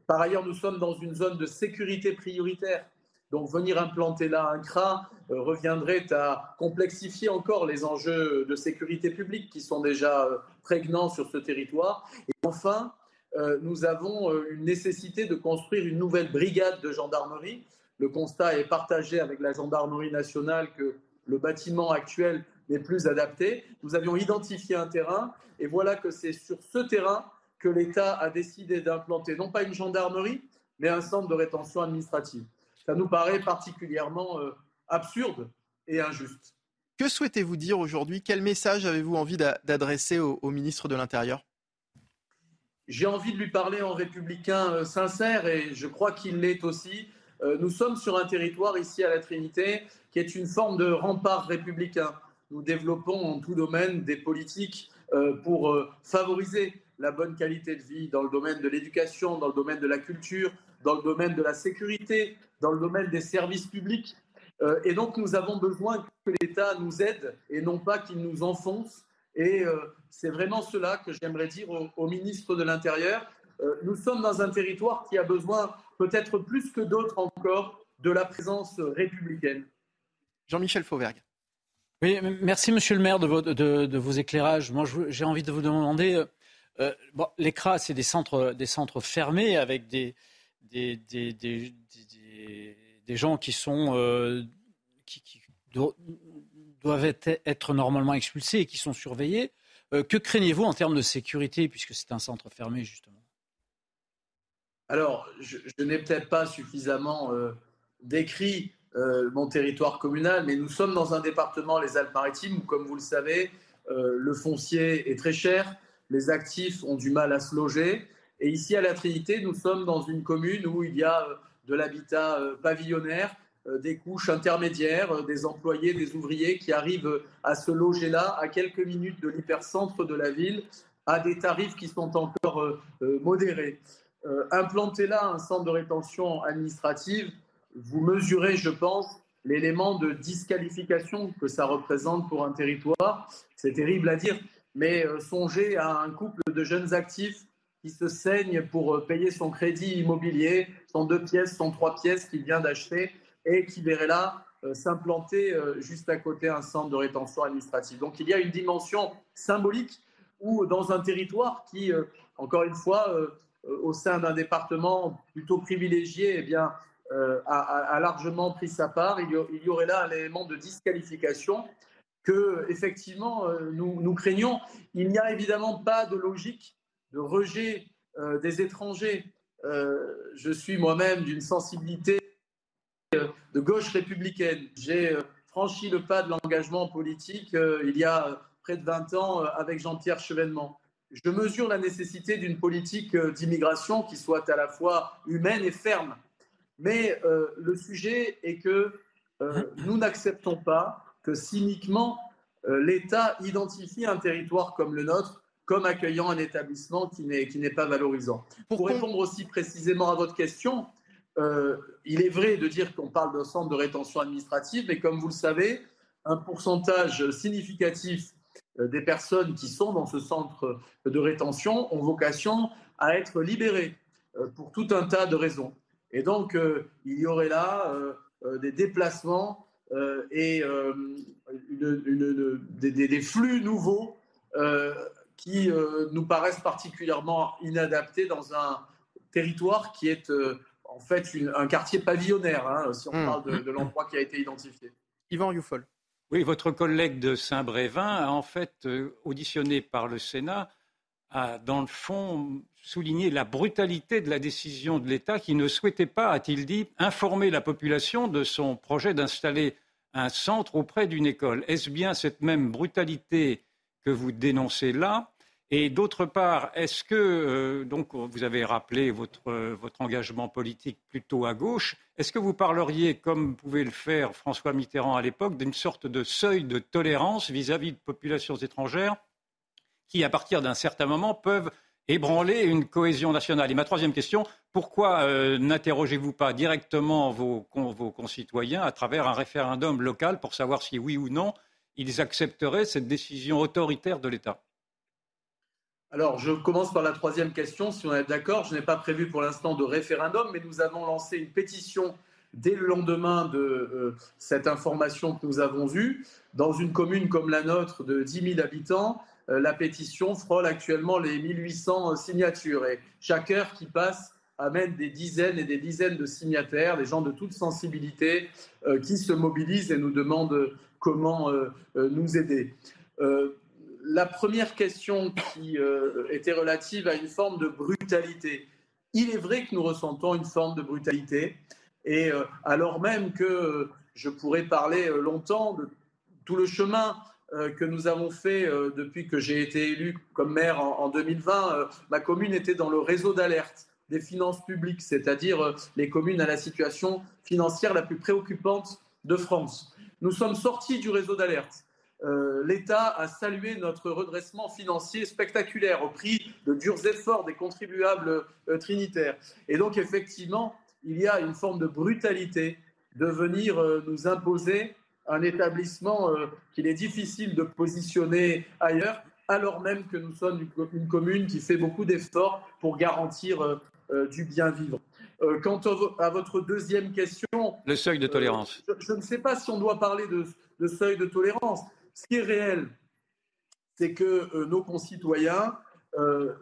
Par ailleurs, nous sommes dans une zone de sécurité prioritaire. Donc venir implanter là un CRA euh, reviendrait à complexifier encore les enjeux de sécurité publique qui sont déjà euh, prégnants sur ce territoire. Et enfin, euh, nous avons une nécessité de construire une nouvelle brigade de gendarmerie. Le constat est partagé avec la gendarmerie nationale que le bâtiment actuel n'est plus adapté. Nous avions identifié un terrain et voilà que c'est sur ce terrain que l'État a décidé d'implanter non pas une gendarmerie, mais un centre de rétention administrative. Ça nous paraît particulièrement euh, absurde et injuste. Que souhaitez-vous dire aujourd'hui? Quel message avez-vous envie d'adresser au ministre de l'Intérieur? J'ai envie de lui parler en républicain euh, sincère et je crois qu'il l'est aussi. Euh, nous sommes sur un territoire ici à la Trinité qui est une forme de rempart républicain. Nous développons en tout domaine des politiques pour favoriser la bonne qualité de vie dans le domaine de l'éducation, dans le domaine de la culture, dans le domaine de la sécurité, dans le domaine des services publics. Et donc nous avons besoin que l'État nous aide et non pas qu'il nous enfonce et euh, c'est vraiment cela que j'aimerais dire au, ministre de l'Intérieur. Euh, nous sommes dans un territoire qui a besoin, peut-être plus que d'autres encore, de la présence républicaine. Jean-Michel Fauvergue. Oui, merci Monsieur le maire de vos, de, vos éclairages. Moi, j'ai envie de vous demander, euh, c'est des centres, des centres fermés avec des, gens qui sont qui, doivent être normalement expulsés et qui sont surveillés. Euh, que craignez-vous en termes de sécurité, puisque c'est un centre fermé, justement? Alors, je, n'ai peut-être pas suffisamment euh, décrit euh, mon territoire communal, mais nous sommes dans un département, les Alpes-Maritimes, où, comme vous le savez, le foncier est très cher, les actifs ont du mal à se loger. Et ici, à la Trinité, nous sommes dans une commune où il y a de l'habitat pavillonnaire, euh, des couches intermédiaires, euh, des employés, des ouvriers qui arrivent à se loger là, à quelques minutes de l'hypercentre de la ville, à des tarifs qui sont encore euh, modérés. implanter là un centre de rétention administrative, vous mesurez, je pense, l'élément de disqualification que ça représente pour un territoire. C'est terrible à dire, mais songez à un couple de jeunes actifs qui se saignent pour payer son crédit immobilier, son deux pièces, son trois pièces qu'il vient d'acheter et qui verrait là euh, s'implanter euh, juste à côté un centre de rétention administrative. Donc il y a une dimension symbolique où dans un territoire qui, euh, encore une fois, au sein d'un département plutôt privilégié, eh bien, a, largement pris sa part. Il y, aurait là un élément de disqualification que, effectivement, nous, nous craignons. Il n'y a évidemment pas de logique de rejet des étrangers. je suis moi-même d'une sensibilité de gauche républicaine. J'ai euh, franchi le pas de l'engagement politique euh, il y a près de 20 ans euh, avec Jean-Pierre Chevènement. je mesure la nécessité d'une politique d'immigration qui soit à la fois humaine et ferme. Mais le sujet est que nous n'acceptons pas que cyniquement l'État identifie un territoire comme le nôtre comme accueillant un établissement qui n'est pas valorisant. Pour répondre aussi précisément à votre question, euh, il est vrai de dire qu'on parle d'un centre de rétention administrative, mais comme vous le savez, un pourcentage significatif euh, des personnes qui sont dans ce centre de rétention ont vocation à être libérées euh, pour tout un tas de raisons. Et donc, il y aurait là des déplacements et des, flux nouveaux qui nous paraissent particulièrement inadaptés dans un territoire qui est en fait un quartier pavillonnaire, hein, si on mmh. parle de, l'endroit qui a été identifié. Yvan Youfol. Oui, votre collègue de Saint-Brévin a en fait euh, auditionné par le Sénat, a dans le fond souligné la brutalité de la décision de l'État qui ne souhaitait pas, a-t-il dit, informer la population de son projet d'installer un centre auprès d'une école. Est-ce bien cette même brutalité que vous dénoncez là? Et d'autre part, est-ce que, euh, donc vous avez rappelé votre, votre engagement politique plutôt à gauche, est-ce que vous parleriez, comme pouvait le faire François Mitterrand à l'époque, d'une sorte de seuil de tolérance vis-à-vis de populations étrangères qui, à partir d'un certain moment, peuvent ébranler une cohésion nationale Et ma troisième question, pourquoi euh, n'interrogez-vous pas directement vos, concitoyens à travers un référendum local pour savoir si oui ou non ils accepteraient cette décision autoritaire de l'État? Alors, je commence par la troisième question, si on est d'accord. Je n'ai pas prévu pour l'instant de référendum, mais nous avons lancé une pétition dès le lendemain de euh, cette information que nous avons eue. Dans une commune comme la nôtre de 10 000 habitants, la pétition frôle actuellement les 1800 signatures. Et chaque heure qui passe amène des dizaines et des dizaines de signataires, des gens de toute sensibilité euh, qui se mobilisent et nous demandent comment nous aider la première question qui euh, était relative à une forme de brutalité. Il est vrai que nous ressentons une forme de brutalité, et euh, alors même que euh, je pourrais parler longtemps de tout le chemin que nous avons fait depuis que j'ai été élu comme maire en, 2020, ma commune était dans le réseau d'alerte des finances publiques, c'est-à-dire les communes à la situation financière la plus préoccupante de France. Nous sommes sortis du réseau d'alerte euh, l'État a salué notre redressement financier spectaculaire au prix de durs efforts des contribuables euh, trinitaires. Et donc, effectivement, il y a une forme de brutalité de venir euh, nous imposer un établissement qu'il est difficile de positionner ailleurs, alors même que nous sommes une commune qui fait beaucoup d'efforts pour garantir du bien vivre. quant à votre deuxième question... Le seuil de tolérance. Je, ne sais pas si on doit parler de seuil de tolérance. Ce qui est réel, c'est que euh, nos concitoyens euh,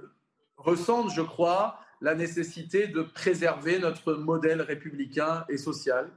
ressentent, je crois, la nécessité de préserver notre modèle républicain et social.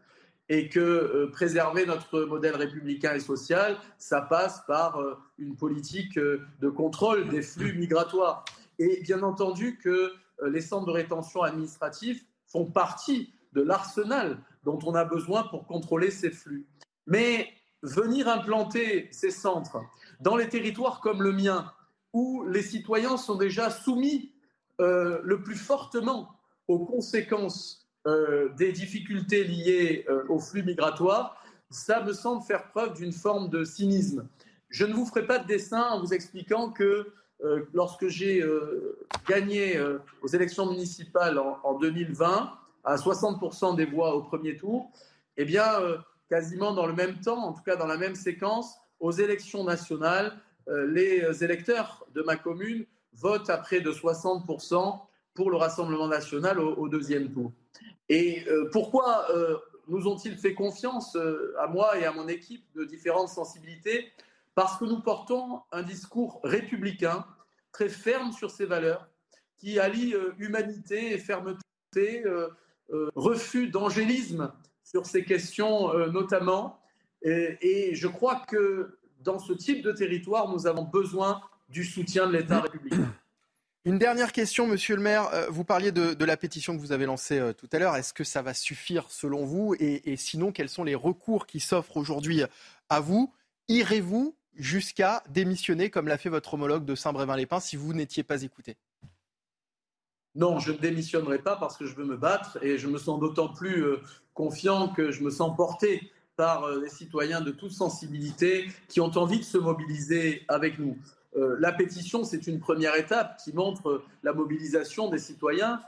Et que euh, préserver notre modèle républicain et social, ça passe par une politique de contrôle des flux migratoires. Et bien entendu que les centres de rétention administratifs font partie de l'arsenal dont on a besoin pour contrôler ces flux. Mais venir implanter ces centres dans les territoires comme le mien, où les citoyens sont déjà soumis euh, le plus fortement aux conséquences euh, des difficultés liées euh, aux flux migratoires, ça me semble faire preuve d'une forme de cynisme. Je ne vous ferai pas de dessin en vous expliquant que lorsque j'ai gagné aux élections municipales en, en 2020, à 60% des voix au premier tour, eh bien, quasiment dans le même temps, en tout cas dans la même séquence, aux élections nationales, euh, les électeurs de ma commune votent à près de 60% pour le Rassemblement national au, deuxième tour. Et euh, pourquoi euh, nous ont-ils fait confiance à moi et à mon équipe de différentes sensibilités? Parce que nous portons un discours républicain très ferme sur ces valeurs, qui allie humanité et fermeté, refus d'angélisme sur ces questions euh, notamment. Et, je crois que dans ce type de territoire, nous avons besoin du soutien de l'État républicain. Une dernière question, monsieur le maire. Euh, vous parliez de, la pétition que vous avez lancée euh, tout à l'heure. Est-ce que ça va suffire selon vous? Et, sinon, quels sont les recours qui s'offrent aujourd'hui à vous? Irez-vous jusqu'à démissionner comme l'a fait votre homologue de Saint-Brévin-les-Pins si vous n'étiez pas écouté? Non, je ne démissionnerai pas parce que je veux me battre et je me sens d'autant plus euh, confiant que je me sens porté par les citoyens de toute sensibilité qui ont envie de se mobiliser avec nous. Euh, la pétition, c'est une première étape qui montre la mobilisation des citoyens,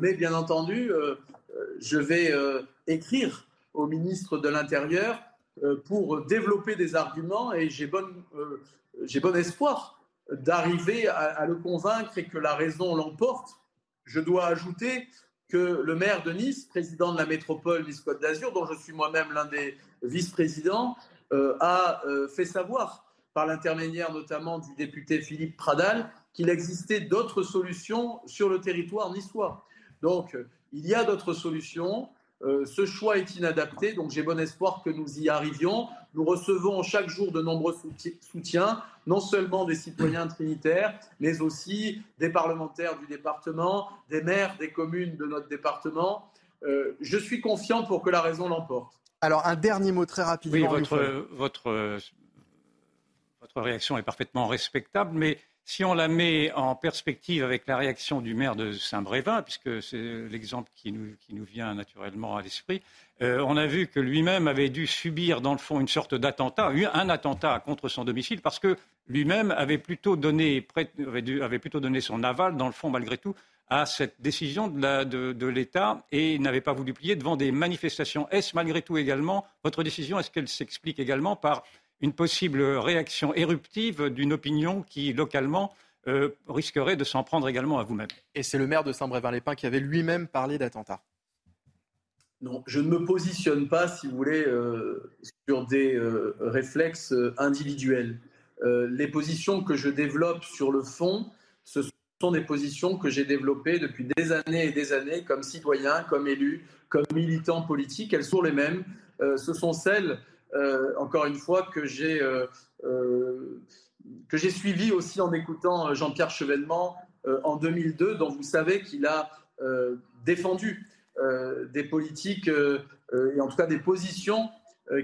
mais bien entendu, je vais écrire au ministre de l'Intérieur pour développer des arguments et j'ai bon, bon espoir d'arriver à, le convaincre et que la raison l'emporte. Je dois ajouter que le maire de Nice, président de la métropole Nice-Côte d'Azur, dont je suis moi-même l'un des vice-présidents, euh, a euh, fait savoir, par l'intermédiaire notamment du député Philippe Pradal, qu'il existait d'autres solutions sur le territoire niçois. Donc, il y a d'autres solutions. Euh, ce choix est inadapté, donc j'ai bon espoir que nous y arrivions. Nous recevons chaque jour de nombreux soutiens, non seulement des citoyens trinitaires, mais aussi des parlementaires du département, des maires des communes de notre département. Euh, je suis confiant pour que la raison l'emporte. Alors, un dernier mot très rapidement. Oui, votre, votre, votre réaction est parfaitement respectable, mais si on la met en perspective avec la réaction du maire de Saint-Brévin, puisque c'est l'exemple qui nous, vient naturellement à l'esprit, euh, on a vu que lui-même avait dû subir, dans le fond, une sorte d'attentat, un attentat contre son domicile, parce que lui-même avait plutôt donné, avait, plutôt donné son aval, dans le fond, malgré tout, à cette décision de l'État et n'avait pas voulu plier devant des manifestations. Est-ce malgré tout également votre décision Est-ce qu'elle s'explique également par une possible réaction éruptive d'une opinion qui, localement, euh, risquerait de s'en prendre également à vous-même. Et c'est le maire de Saint-Brévin-les-Pins qui avait lui-même parlé d'attentat. Non, je ne me positionne pas, si vous voulez, euh, sur des euh, réflexes individuels. les positions que je développe sur le fond, ce sont des positions que j'ai développées depuis des années et des années comme citoyen, comme élu, comme militant politique. Elles sont les mêmes. ce sont celles euh, encore une fois, que j'ai euh, euh, que j'ai suivi aussi en écoutant Jean-Pierre Chevènement en 2002, dont vous savez qu'il a défendu des politiques et en tout cas des positions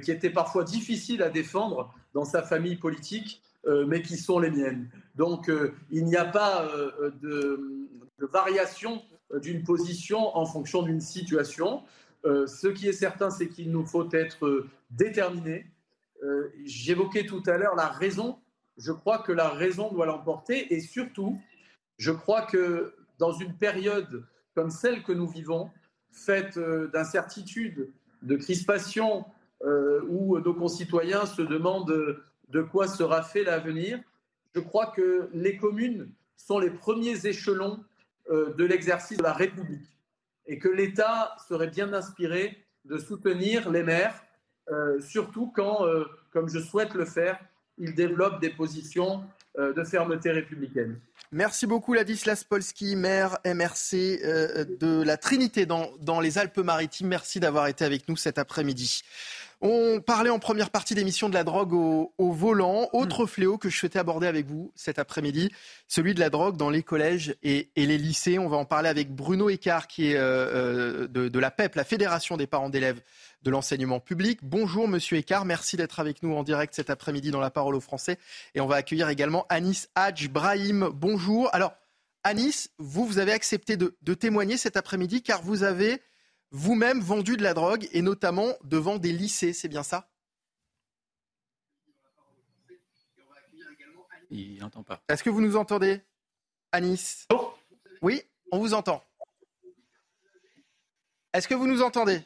qui étaient parfois difficiles à défendre dans sa famille politique, mais qui sont les miennes. Donc il n'y a pas de variation d'une position en fonction d'une situation. Euh, ce qui est certain, c'est qu'il nous faut être euh, déterminés. Euh, j'évoquais tout à l'heure la raison. Je crois que la raison doit l'emporter et surtout, je crois que dans une période comme celle que nous vivons, faite d'incertitude, de crispation, où nos concitoyens se demandent de quoi sera fait l'avenir, je crois que les communes sont les premiers échelons de l'exercice de la République et que l'État serait bien inspiré de soutenir les maires, euh, surtout quand, euh, comme je souhaite le faire, ils développent des positions de fermeté républicaine. Merci beaucoup Ladislas Polski, maire MRC de la Trinité dans, dans les Alpes-Maritimes. Merci d'avoir été avec nous cet après-midi. On parlait en première partie d'émission de la drogue au, volant. Autre mm. fléau que je souhaitais aborder avec vous cet après-midi, celui de la drogue dans les collèges et, les lycées. On va en parler avec Bruno Écart, qui est euh, euh, de, la PEP, la Fédération des parents d'élèves de l'enseignement public. Bonjour Monsieur Écart, merci d'être avec nous en direct cet après-midi dans la parole aux Français. Et on va accueillir également Anis Hadj Brahim. Bonjour. Alors Anis, vous, vous avez accepté de, de témoigner cet après-midi car vous avez vous-même vendu de la drogue et notamment devant des lycées, c'est bien ça? Il n'entend pas. Est-ce que vous nous entendez, Anis? Oui, on vous entend. Est-ce que vous nous entendez?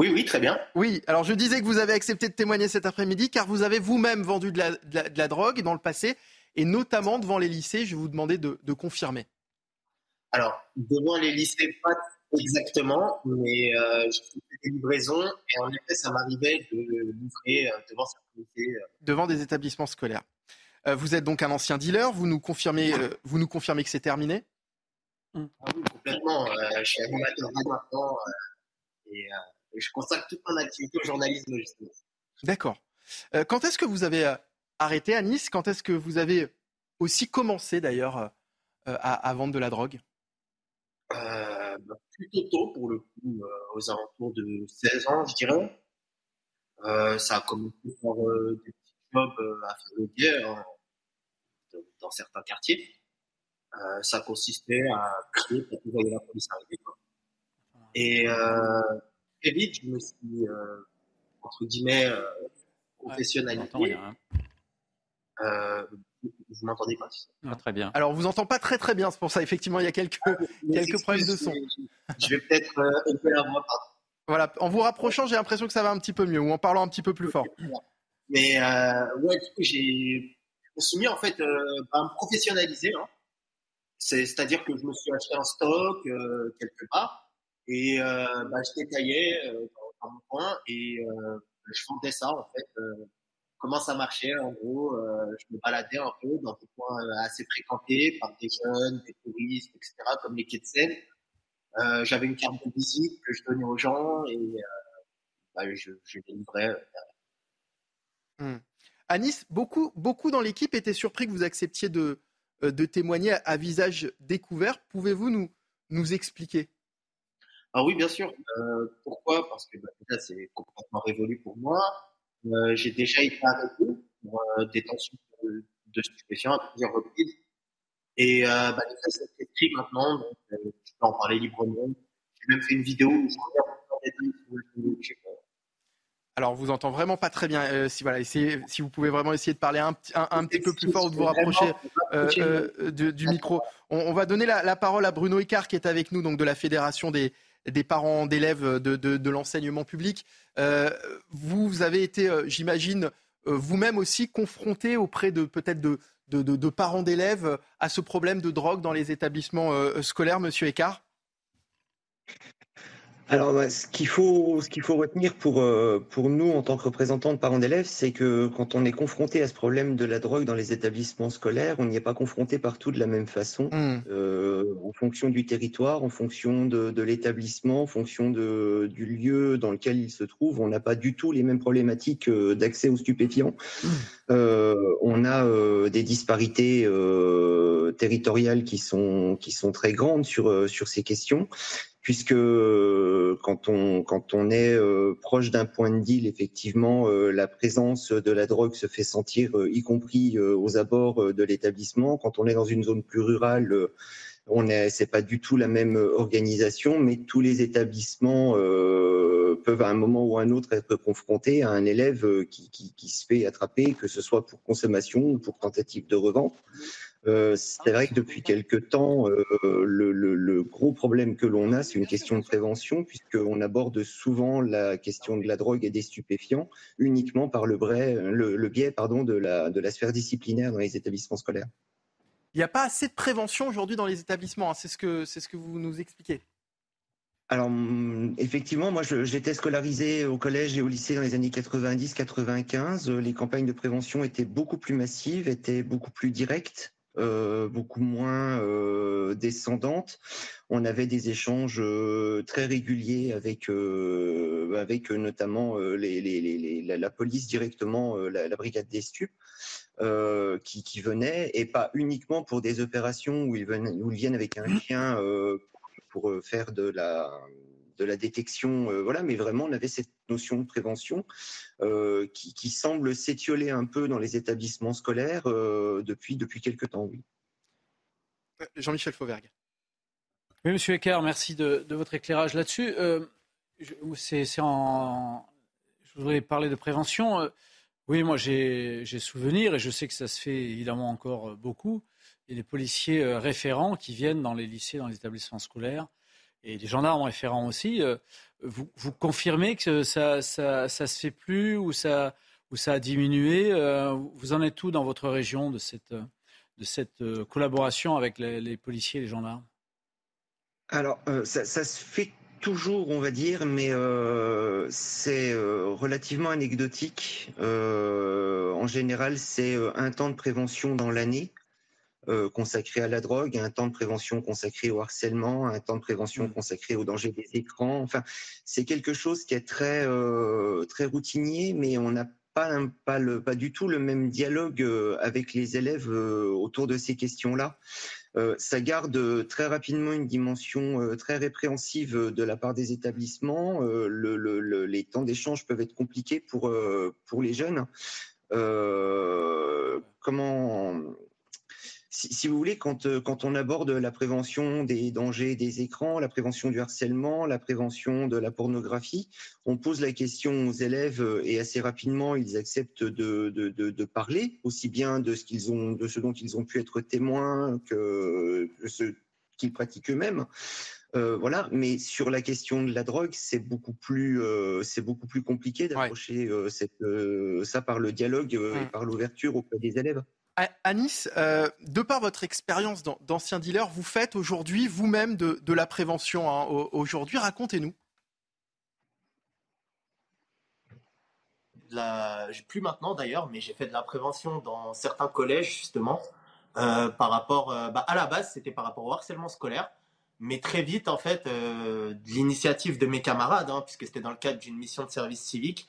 Oui, oui, très bien. Oui, alors je disais que vous avez accepté de témoigner cet après-midi car vous avez vous-même vendu de la, drogue dans le passé et notamment devant les lycées. Je vais vous demander de, de confirmer. Alors, devant les lycées, pas Exactement, mais euh, je fais des livraisons et en effet, ça m'arrivait de livrer euh, devant certains euh. Devant des établissements scolaires. vous êtes donc un ancien dealer, vous nous confirmez, vous nous confirmez que c'est terminé? Ah Oui, complètement. je suis animateur maintenant et, je consacre toute mon activité au journalisme justement. D'accord. quand est-ce que vous avez arrêté à Nice? Quand est-ce que vous avez aussi commencé d'ailleurs à, à, vendre de la drogue? Bah, plutôt tôt pour le coup, euh, aux alentours de 16 ans, je dirais. Euh, ça a commencé par euh, des petites job à faire le guet dans certains quartiers. ça consistait à crier pour que la police arriver. Et très vite, je me suis, entre guillemets, professionnalisé. Euh, vous m'entendez pas ah, Très bien. Alors, on vous entend pas très très bien, c'est pour ça. Effectivement, il y a quelques, ah, quelques problèmes de son. Je vais peut-être euh, élever la voix. Voilà, en vous rapprochant, j'ai l'impression que ça va un petit peu mieux, ou en parlant un petit peu plus fort. Mais euh, ouais, du coup, j'ai, je me suis mis en fait euh, à me professionnaliser. Hein. C'est-à-dire que je me suis acheté un stock euh, quelque part et euh, bah, je détaillais euh, dans, mon coin et je vendais ça en fait comment ça marchait. En gros, euh, je me baladais un peu dans des coins euh, assez fréquentés par des jeunes, des touristes, etc., comme les quais de Seine. Euh, j'avais une carte de visite que je donnais aux gens et euh, bah, je, je livrais. Nice, beaucoup, beaucoup dans l'équipe étaient surpris que vous acceptiez de, témoigner à visage découvert. Pouvez-vous nous expliquer? Ah oui, bien sûr. Euh, pourquoi? Parce que bah, déjà, c'est complètement révolu pour moi. Euh, j'ai déjà été arrêté pour euh, détention de, de, stupéfiants à plusieurs reprises. Et euh, bah, sont écrits maintenant, donc euh, je peux en parler librement. J'ai même fait une vidéo où je reviens en détail sur le alors, on vous entend vraiment pas très bien. Euh, si, voilà, essayez, si vous pouvez vraiment essayer de parler un, un, un petit peu plus fort ou de vous rapprocher euh, euh, du, du, micro. On, on, va donner la, la, parole à Bruno Icard qui est avec nous, donc de la Fédération des, des parents d'élèves de, de, l'enseignement public. Euh, vous avez été, euh, j'imagine, euh, vous-même aussi confronté auprès de peut-être de, de, parents d'élèves à ce problème de drogue dans les établissements scolaires, Monsieur Écart alors, bah, ce qu'il faut, ce qu'il faut retenir pour, euh, pour nous, en tant que représentants de parents d'élèves, c'est que quand on est confronté à ce problème de la drogue dans les établissements scolaires, on n'y est pas confronté partout de la même façon, mmh. euh, en fonction du territoire, en fonction de, de l'établissement, en fonction de, du lieu dans lequel il se trouve. On n'a pas du tout les mêmes problématiques euh, d'accès aux stupéfiants. Mmh. Euh, on a euh, des disparités euh, territoriales qui sont, qui sont très grandes sur, sur ces questions puisque euh, quand on, quand on est euh, proche d'un point de deal, effectivement, euh, la présence de la drogue se fait sentir, y compris aux abords de l'établissement. Quand on est dans une zone plus rurale, on est, c'est pas du tout la même organisation, mais tous les établissements peuvent à un moment ou à un autre être confrontés à un élève qui, qui, qui se fait attraper, que ce soit pour consommation ou pour tentative de revente. Euh, c'est vrai que depuis quelque temps, euh, le, le, le, gros problème que l'on a, c'est une question de prévention, puisqu'on aborde souvent la question de la drogue et des stupéfiants uniquement par le, biais pardon, de, la, de la sphère disciplinaire dans les établissements scolaires. Il n'y a pas assez de prévention aujourd'hui dans les établissements, hein. c'est ce, que, ce que vous nous expliquez. Alors, mm, effectivement, moi, j'étais scolarisé au collège et au lycée dans les années 90-95. Les campagnes de prévention étaient beaucoup plus massives, étaient beaucoup plus directes. Euh, beaucoup moins euh, descendante. On avait des échanges euh, très réguliers avec, avec notamment les, les, les, la, la, police directement, la, la, brigade des stupes. qui, qui venait et pas uniquement pour des opérations où ils, venaient, où ils viennent avec un chien pour faire de la, de la détection, euh, voilà, mais vraiment on avait cette notion de prévention euh, qui, qui, semble s'étioler un peu dans les établissements scolaires euh, depuis depuis quelques temps, oui. Jean-Michel Fauvergue. Oui, Monsieur Eckert, merci de, de votre éclairage là-dessus. c'est en, je voudrais parler de prévention. Oui, moi j'ai souvenir et je sais que ça se fait évidemment encore beaucoup. Il y a des policiers référents qui viennent dans les lycées, dans les établissements scolaires et les gendarmes référents aussi. Euh, vous, vous, confirmez que ça, ça, se fait plus ou ça, ou ça a diminué euh, Vous en êtes où dans votre région de cette, de cette euh, collaboration avec les, policiers et les gendarmes? Alors, ça, se fait toujours, on va dire, mais c'est relativement anecdotique. En général, c'est un temps de prévention dans l'année. Euh, consacré à la drogue, un temps de prévention consacré au harcèlement, un temps de prévention mmh. consacré au danger des écrans. Enfin, c'est quelque chose qui est très euh, très routinier, mais on n'a pas, pas, le, pas du tout le même dialogue euh, avec les élèves autour de ces questions-là. ça garde très rapidement une dimension très répréhensive de la part des établissements. Le, le, les temps d'échange peuvent être compliqués pour, pour les jeunes. comment si, vous voulez, quand, euh, quand on aborde la prévention des dangers des écrans, la prévention du harcèlement, la prévention de la pornographie, on pose la question aux élèves euh, et assez rapidement, ils acceptent de, de, de, parler, aussi bien de ce, qu'ils ont, de ce dont ils ont pu être témoins que, ce qu'ils pratiquent eux-mêmes. Euh, voilà, mais sur la question de la drogue, c'est beaucoup plus, c'est beaucoup plus compliqué d'approcher ça par le dialogue et par l'ouverture auprès des élèves. Anis, euh, de par votre expérience d'ancien dealer, vous faites aujourd'hui vous-même de, la prévention. Hein, aujourd'hui, racontez-nous. Plus maintenant d'ailleurs, mais j'ai fait de la prévention dans certains collèges justement. Euh, par rapport, euh, bah, à la base, c'était par rapport au harcèlement scolaire, mais très vite en fait, l'initiative de mes camarades, hein, puisque c'était dans le cadre d'une mission de service civique,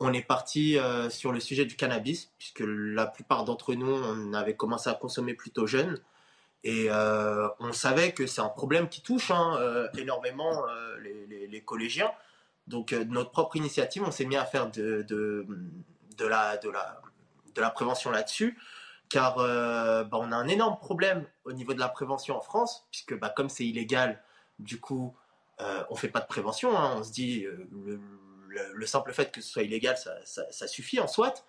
on est parti euh, sur le sujet du cannabis, puisque la plupart d'entre nous, on avait commencé à consommer plutôt jeune. Et euh, on savait que c'est un problème qui touche hein, euh, énormément les, collégiens. Donc, de notre propre initiative, on s'est mis à faire de, la, prévention là-dessus, car bah, on a un énorme problème au niveau de la prévention en France, puisque bah, comme c'est illégal, du coup, on fait pas de prévention. Hein. on se dit, le, simple fait que ce soit illégal, ça, suffit en soit.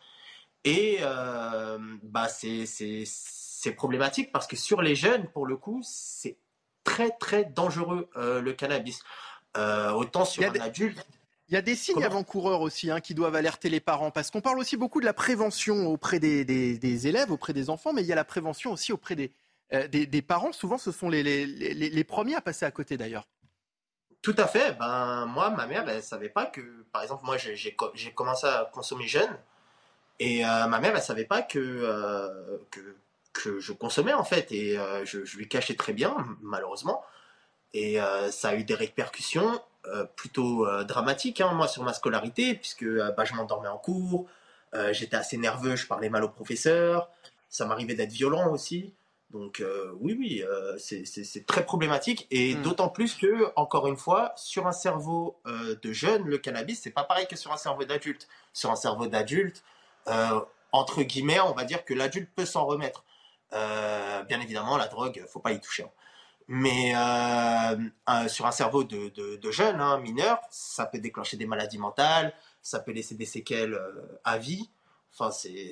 Et euh, bah c'est problématique parce que sur les jeunes, pour le coup, c'est très très dangereux euh, le cannabis. Euh, autant sur un adulte. Il y a des signes avant-coureurs aussi hein, qui doivent alerter les parents, parce qu'on parle aussi beaucoup de la prévention auprès des, élèves, auprès des enfants, mais il y a la prévention aussi auprès des, des, parents. Souvent, ce sont les, les premiers à passer à côté d'ailleurs. Tout à fait. Ben, moi, ma mère, elle savait pas que, par exemple, moi, j'ai commencé à consommer jeune. Et euh, ma mère, elle savait pas que, euh, que, que, je consommais, en fait. Et euh, je, lui cachais très bien, malheureusement. Et ça a eu des répercussions plutôt dramatiques, hein, moi, sur ma scolarité, puisque bah, je m'endormais en cours, j'étais assez nerveux, je parlais mal au professeur, ça m'arrivait d'être violent aussi. Donc euh, oui, oui, euh, c'est très problématique et hmm. d'autant plus que, encore une fois, sur un cerveau euh, de jeune, le cannabis, c'est pas pareil que sur un cerveau d'adulte. Sur un cerveau d'adulte, entre guillemets, on va dire que l'adulte peut s'en remettre. bien évidemment, la drogue, faut pas y toucher. Hein. Mais sur un cerveau de, de, jeune, hein, mineur, ça peut déclencher des maladies mentales, ça peut laisser des séquelles à vie. Enfin, c'est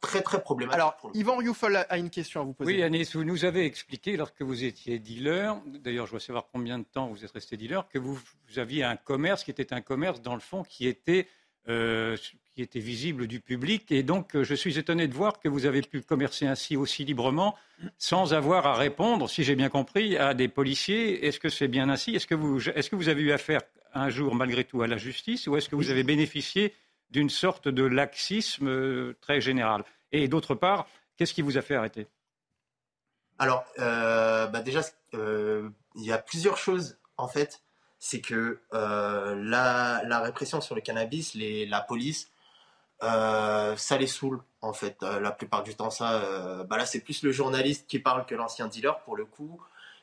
très très problématique. Alors, Yvan Rioufol a une question à vous poser. Oui, Anis, vous nous avez expliqué, lorsque vous étiez dealer, d'ailleurs je veux savoir combien de temps vous êtes resté dealer, que vous, aviez un commerce qui était un commerce, dans le fond, qui était, euh, qui était visible du public. Et donc, je suis étonné de voir que vous avez pu commercer ainsi aussi librement, sans avoir à répondre, si j'ai bien compris, à des policiers. Est-ce que c'est bien ainsi? Est-ce que, vous, est-ce que vous avez eu affaire un jour, malgré tout, à la justice, ou est-ce que vous avez bénéficié d'une sorte de laxisme euh, très général Et d'autre part, qu'est-ce qui vous a fait arrêter? Alors, euh, bah déjà, euh, il y a plusieurs choses en fait. C'est que la, répression sur le cannabis, la police, ça les saoule en fait. la plupart du temps, ça, bah là, c'est plus le journaliste qui parle que l'ancien dealer pour le coup.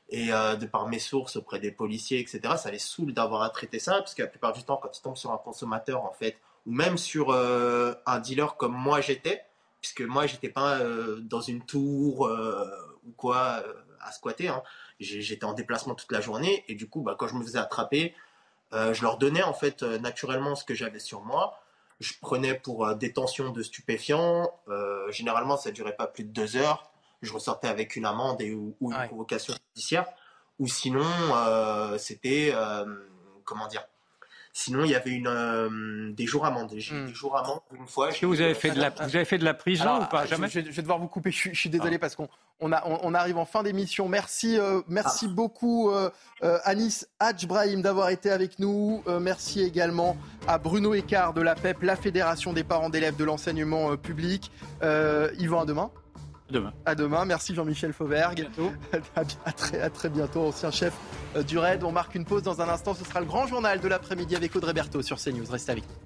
Et de par mes sources auprès des policiers, etc., ça les saoule d'avoir à traiter ça, parce que la plupart du temps, quand ils tombent sur un consommateur, en fait, ou même sur euh, un dealer comme moi j'étais, puisque moi j'étais pas euh, dans une tour euh, ou quoi à squatter. Hein. J'étais en déplacement toute la journée et du coup, bah, quand je me faisais attraper, je leur donnais en fait naturellement ce que j'avais sur moi. Je prenais pour détention de stupéfiants. généralement, ça durait pas plus de deux heures. Je ressortais avec une amende et, ou, une provocation judiciaire. Ou sinon, c'était comment dire Sinon, il y avait une, euh, des jours amende. J'ai hmm. des jours amende une fois. Est-ce que vous avez, fait de la, vous avez fait de la prison ou pas? Jamais? je, vais devoir vous couper. Je, suis désolé ah. parce qu'on on, a, on, arrive en fin d'émission. Merci, euh, merci ah. beaucoup euh, Anis Hadjbrahim d'avoir été avec nous. merci également à Bruno Écart de la PEP, la Fédération des parents d'élèves de l'enseignement public. Yvan, à demain. Demain. À demain. Merci Jean-Michel Fauvergue. À, très, à très bientôt, ancien chef euh, du RAID. On marque une pause dans un instant. Ce sera le grand journal de l'après-midi avec Audrey Berthaud sur CNews. Restez avec nous.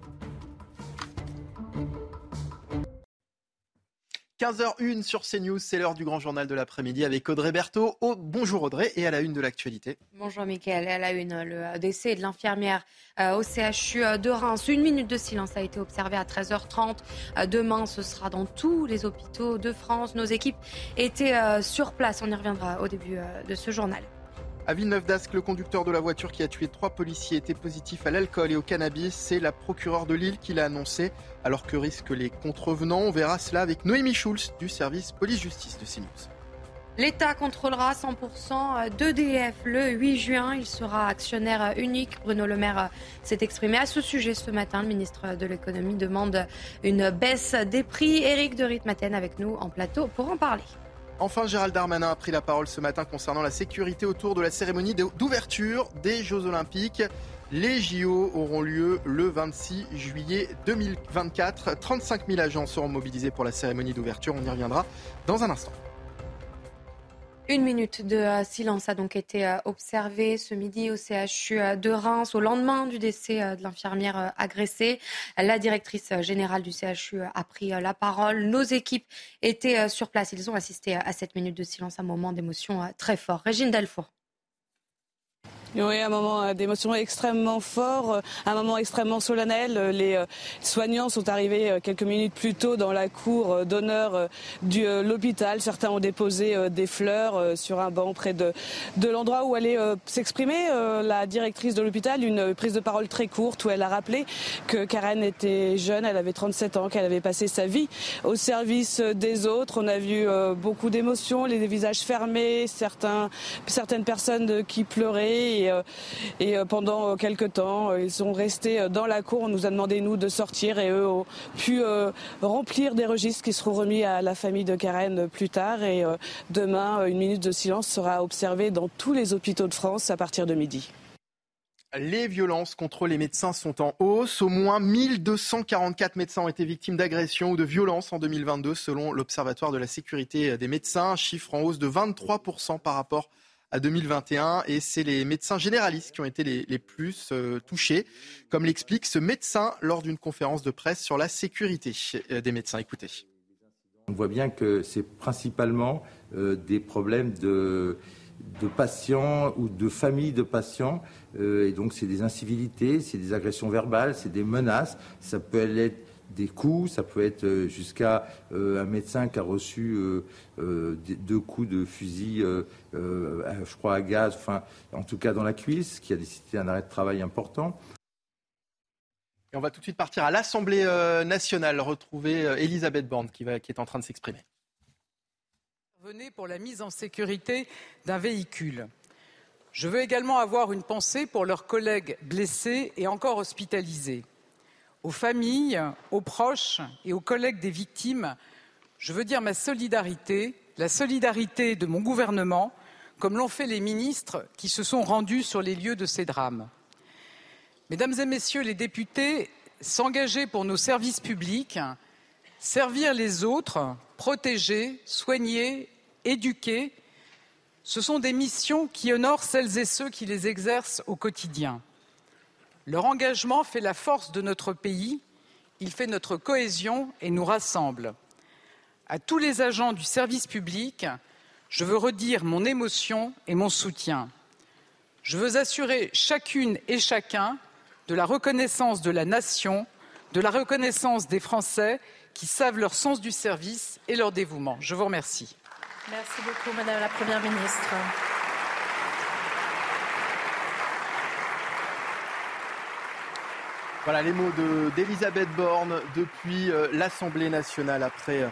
15h01 sur CNews, c'est l'heure du grand journal de l'après-midi avec Audrey Berthaud. Oh, bonjour Audrey, et à la une de l'actualité. Bonjour Mickaël, à la une, le décès de l'infirmière euh, au CHU euh, de Reims. Une minute de silence a été observée à 13h30. Euh, demain, ce sera dans tous les hôpitaux de France. Nos équipes étaient sur place, on y reviendra au début de ce journal. À Villeneuve-d'Ascq, le conducteur de la voiture qui a tué trois policiers était positif à l'alcool et au cannabis. C'est la procureure de Lille qui l'a annoncé, alors que risquent les contrevenants. On verra cela avec Noémie Schulz du service police-justice de CNews. L'État contrôlera 100% d'EDF le 8 juin. Il sera actionnaire unique. Bruno Le Maire s'est exprimé à ce sujet ce matin. Le ministre de l'économie demande une baisse des prix. Éric de Ritmaten avec nous en plateau pour en parler. Enfin, Gérald Darmanin a pris la parole ce matin concernant la sécurité autour de la cérémonie d'ouverture des Jeux Olympiques. Les JO auront lieu le 26 juillet 2024. 35 000 agents seront mobilisés pour la cérémonie d'ouverture. On y reviendra dans un instant. Une minute de euh, silence a donc été euh, observée ce midi au CHU euh, de Reims au lendemain du décès de l'infirmière agressée. La directrice générale du CHU a pris la parole. Nos équipes étaient sur place. Ils ont assisté à cette minute de silence, un moment d'émotion très fort. Régine Delfour. Oui, un moment euh, d'émotion extrêmement fort, euh, un moment extrêmement solennel. Les euh, soignants sont arrivés quelques minutes plus tôt dans la cour d'honneur de l'hôpital. Certains ont déposé des fleurs sur un banc près de, de l'endroit où allait s'exprimer la directrice de l'hôpital. Une prise de parole très courte où elle a rappelé que Karen était jeune, elle avait 37 ans, qu'elle avait passé sa vie au service des autres. On a vu beaucoup d'émotions, les visages fermés, certains, certaines personnes qui pleuraient et, euh, euh, pendant quelques temps, ils sont restés dans la cour. On nous a demandé, nous, de sortir et eux ont pu euh, remplir des registres qui seront remis à la famille de Karen plus tard. Et demain, une minute de silence sera observée dans tous les hôpitaux de France à partir de midi. Les violences contre les médecins sont en hausse. Au moins 1244 médecins ont été victimes d'agressions ou de violences en 2022 selon l'Observatoire de la sécurité des médecins, chiffre en hausse de 23% par rapport à 2021 et c'est les médecins généralistes qui ont été les, plus euh, touchés, comme l'explique ce médecin lors d'une conférence de presse sur la sécurité euh, des médecins. Écoutez. On voit bien que c'est principalement euh, des problèmes de, de, patients ou de familles de patients. et donc, c'est des incivilités, c'est des agressions verbales, c'est des menaces. Ça peut être des coups, ça peut être euh, jusqu'à euh, un médecin qui a reçu euh, deux coups de fusil, je crois à gaz, enfin en tout cas dans la cuisse, qui a décidé un arrêt de travail important. Et on va tout de suite partir à l'Assemblée nationale, retrouver Elisabeth Borne qui, va, qui est en train de s'exprimer. Venez pour la mise en sécurité d'un véhicule. Je veux également avoir une pensée pour leurs collègues blessés et encore hospitalisés aux familles, aux proches et aux collègues des victimes, je veux dire ma solidarité, la solidarité de mon gouvernement, comme l'ont fait les ministres qui se sont rendus sur les lieux de ces drames. Mesdames et Messieurs les députés, s'engager pour nos services publics, servir les autres, protéger, soigner, éduquer, ce sont des missions qui honorent celles et ceux qui les exercent au quotidien. Leur engagement fait la force de notre pays, il fait notre cohésion et nous rassemble. À tous les agents du service public, je veux redire mon émotion et mon soutien. Je veux assurer chacune et chacun de la reconnaissance de la nation, de la reconnaissance des Français qui savent leur sens du service et leur dévouement. Je vous remercie. Merci beaucoup, Madame la Première ministre. Voilà les mots d'Elisabeth Borne depuis euh, l'Assemblée nationale après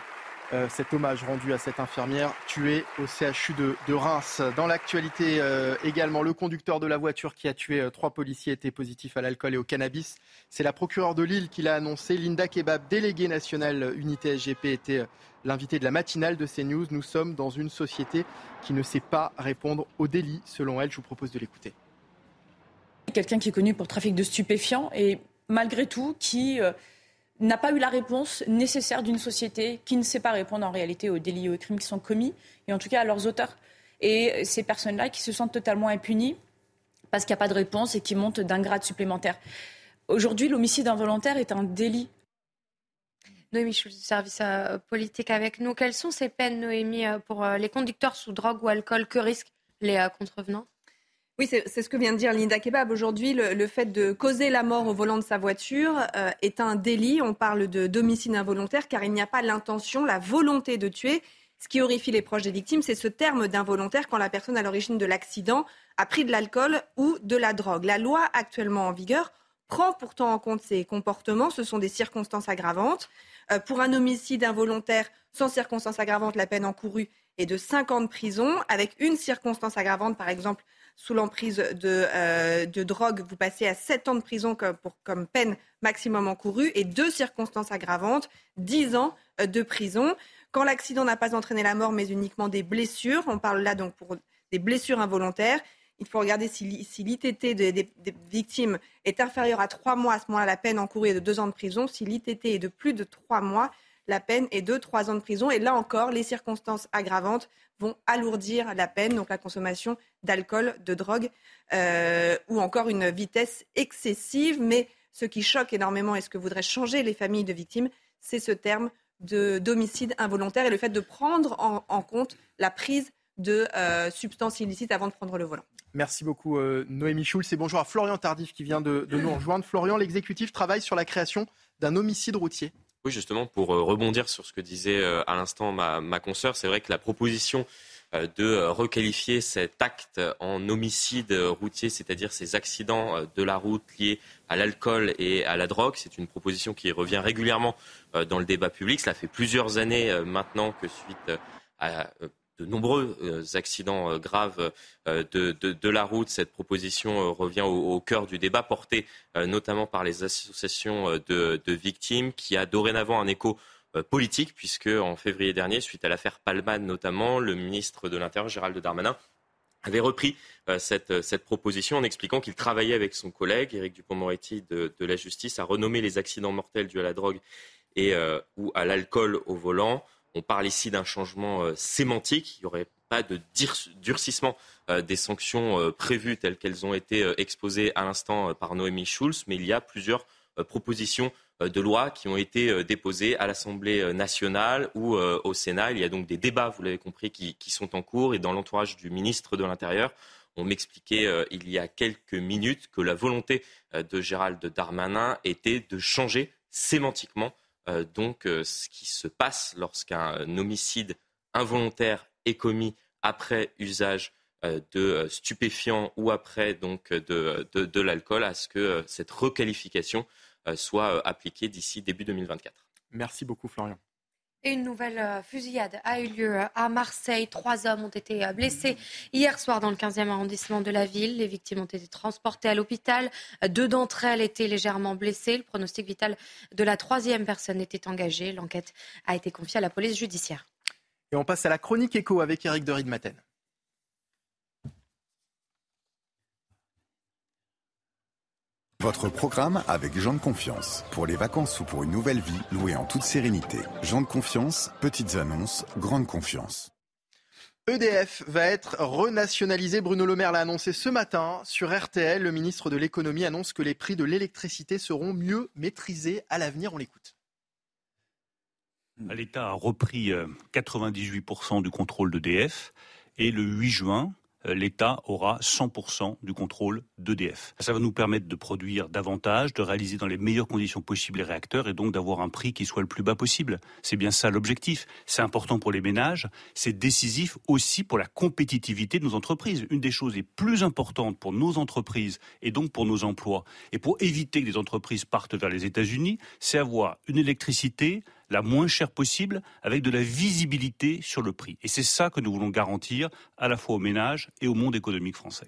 euh, cet hommage rendu à cette infirmière tuée au CHU de, Reims. Dans l'actualité euh, également, le conducteur de la voiture qui a tué trois policiers était positif à l'alcool et au cannabis. C'est la procureure de Lille qui l'a annoncé. Linda Kebab, déléguée nationale unité SGP, était l'invitée de la matinale de CNews. Nous sommes dans une société qui ne sait pas répondre au délit, selon elle. Je vous propose de l'écouter. Quelqu'un qui est connu pour trafic de stupéfiants et malgré tout, qui euh, n'a pas eu la réponse nécessaire d'une société qui ne sait pas répondre en réalité aux délits et aux crimes qui sont commis, et en tout cas à leurs auteurs. Et ces personnes-là qui se sentent totalement impunies parce qu'il n'y a pas de réponse et qui montent d'un grade supplémentaire. Aujourd'hui, l'homicide involontaire est un délit Noémie Schulz du service politique avec nous. Quelles sont ces peines, Noémie, pour les conducteurs sous drogue ou alcool? Que risquent les contrevenants? Oui, c'est ce que vient de dire Linda Kebab. Aujourd'hui, le, fait de causer la mort au volant de sa voiture euh, est un délit. On parle de d'homicide involontaire car il n'y a pas l'intention, la volonté de tuer. Ce qui horrifie les proches des victimes, c'est ce terme d'involontaire quand la personne à l'origine de l'accident a pris de l'alcool ou de la drogue. La loi actuellement en vigueur prend pourtant en compte ces comportements. Ce sont des circonstances aggravantes. Euh, pour un homicide involontaire sans circonstances aggravantes, la peine encourue est de 5 ans de prison, avec une circonstance aggravante, par exemple sous l'emprise euh, de, drogue, vous passez à 7 ans de prison comme, comme peine maximum encourue et deux circonstances aggravantes, 10 ans euh, de prison. Quand l'accident n'a pas entraîné la mort, mais uniquement des blessures, on parle là donc pour des blessures involontaires. Il faut regarder si, l'ITT des, victimes est inférieur à 3 mois, à ce moment-là, la peine encourue est de 2 ans de prison. Si l'ITT est de plus de 3 mois, la peine est de 3 ans de prison. Et là encore, les circonstances aggravantes vont alourdir la peine, donc la consommation d'alcool, de drogue euh, ou encore une vitesse excessive. Mais ce qui choque énormément et ce que voudraient changer les familles de victimes, c'est ce terme de d'homicide involontaire et le fait de prendre en, compte la prise de euh, substances illicites avant de prendre le volant. Merci beaucoup euh, Noémie Schulz et bonjour à Florian Tardif qui vient de nous rejoindre. Florian, l'exécutif travaille sur la création d'un homicide routier. Oui, justement, pour euh, rebondir sur ce que disait euh, à l'instant ma, ma consoeur, c'est vrai que la proposition euh, de requalifier cet acte en homicide routier, c'est-à-dire ces accidents de la route liés à l'alcool et à la drogue. C'est une proposition qui revient régulièrement dans le débat public. Cela fait plusieurs années maintenant que suite à de nombreux euh, accidents euh, graves euh, de, la route. Cette proposition revient au, cœur du débat porté notamment par les associations de, victimes qui a dorénavant un écho politique puisque en février dernier, suite à l'affaire Palman notamment, le ministre de l'Intérieur Gérald Darmanin avait repris cette, proposition en expliquant qu'il travaillait avec son collègue Éric Dupond-Moretti de, la justice à renommer les accidents mortels dus à la drogue ou à l'alcool au volant on parle ici d'un changement euh, sémantique. Il n'y aurait pas de durcissement euh, des sanctions euh, prévues telles qu'elles ont été exposées à l'instant par Noémie Schulz, mais il y a plusieurs propositions de loi qui ont été déposées à l'Assemblée nationale ou au Sénat. Il y a donc des débats, vous l'avez compris, qui, sont en cours. Et dans l'entourage du ministre de l'Intérieur, on m'expliquait il y a quelques minutes que la volonté de Gérald Darmanin était de changer sémantiquement donc euh, ce qui se passe lorsqu'un homicide involontaire est commis après usage euh, de stupéfiants ou après donc de, de, l'alcool, à ce que cette requalification soit appliquée d'ici début 2024. Merci beaucoup Florian une nouvelle euh, fusillade a eu lieu euh, à Marseille. Trois hommes ont été euh, blessés hier soir dans le 15e arrondissement de la ville. Les victimes ont été transportées à l'hôpital. Deux d'entre elles étaient légèrement blessées. Le pronostic vital de la troisième personne était engagé. L'enquête a été confiée à la police judiciaire. Et on passe à la chronique écho avec Eric de Maten. Votre programme avec Jean de Confiance. Pour les vacances ou pour une nouvelle vie, louée en toute sérénité. Jean de Confiance, petites annonces, grande confiance. EDF va être renationalisé. Bruno Le Maire l'a annoncé ce matin sur RTL. Le ministre de l'économie annonce que les prix de l'électricité seront mieux maîtrisés à l'avenir. On l'écoute. L'État a repris 98% euh, du contrôle d'EDF et le 8 juin, l'État aura 100% du contrôle d'EDF. Ça va nous permettre de produire davantage, de réaliser dans les meilleures conditions possibles les réacteurs et donc d'avoir un prix qui soit le plus bas possible. C'est bien ça l'objectif. C'est important pour les ménages, c'est décisif aussi pour la compétitivité de nos entreprises. Une des choses les plus importantes pour nos entreprises et donc pour nos emplois et pour éviter que les entreprises partent vers les États-Unis, c'est avoir une électricité la moins chère possible avec de la visibilité sur le prix. Et c'est ça que nous voulons garantir à la fois aux ménages et au monde économique français.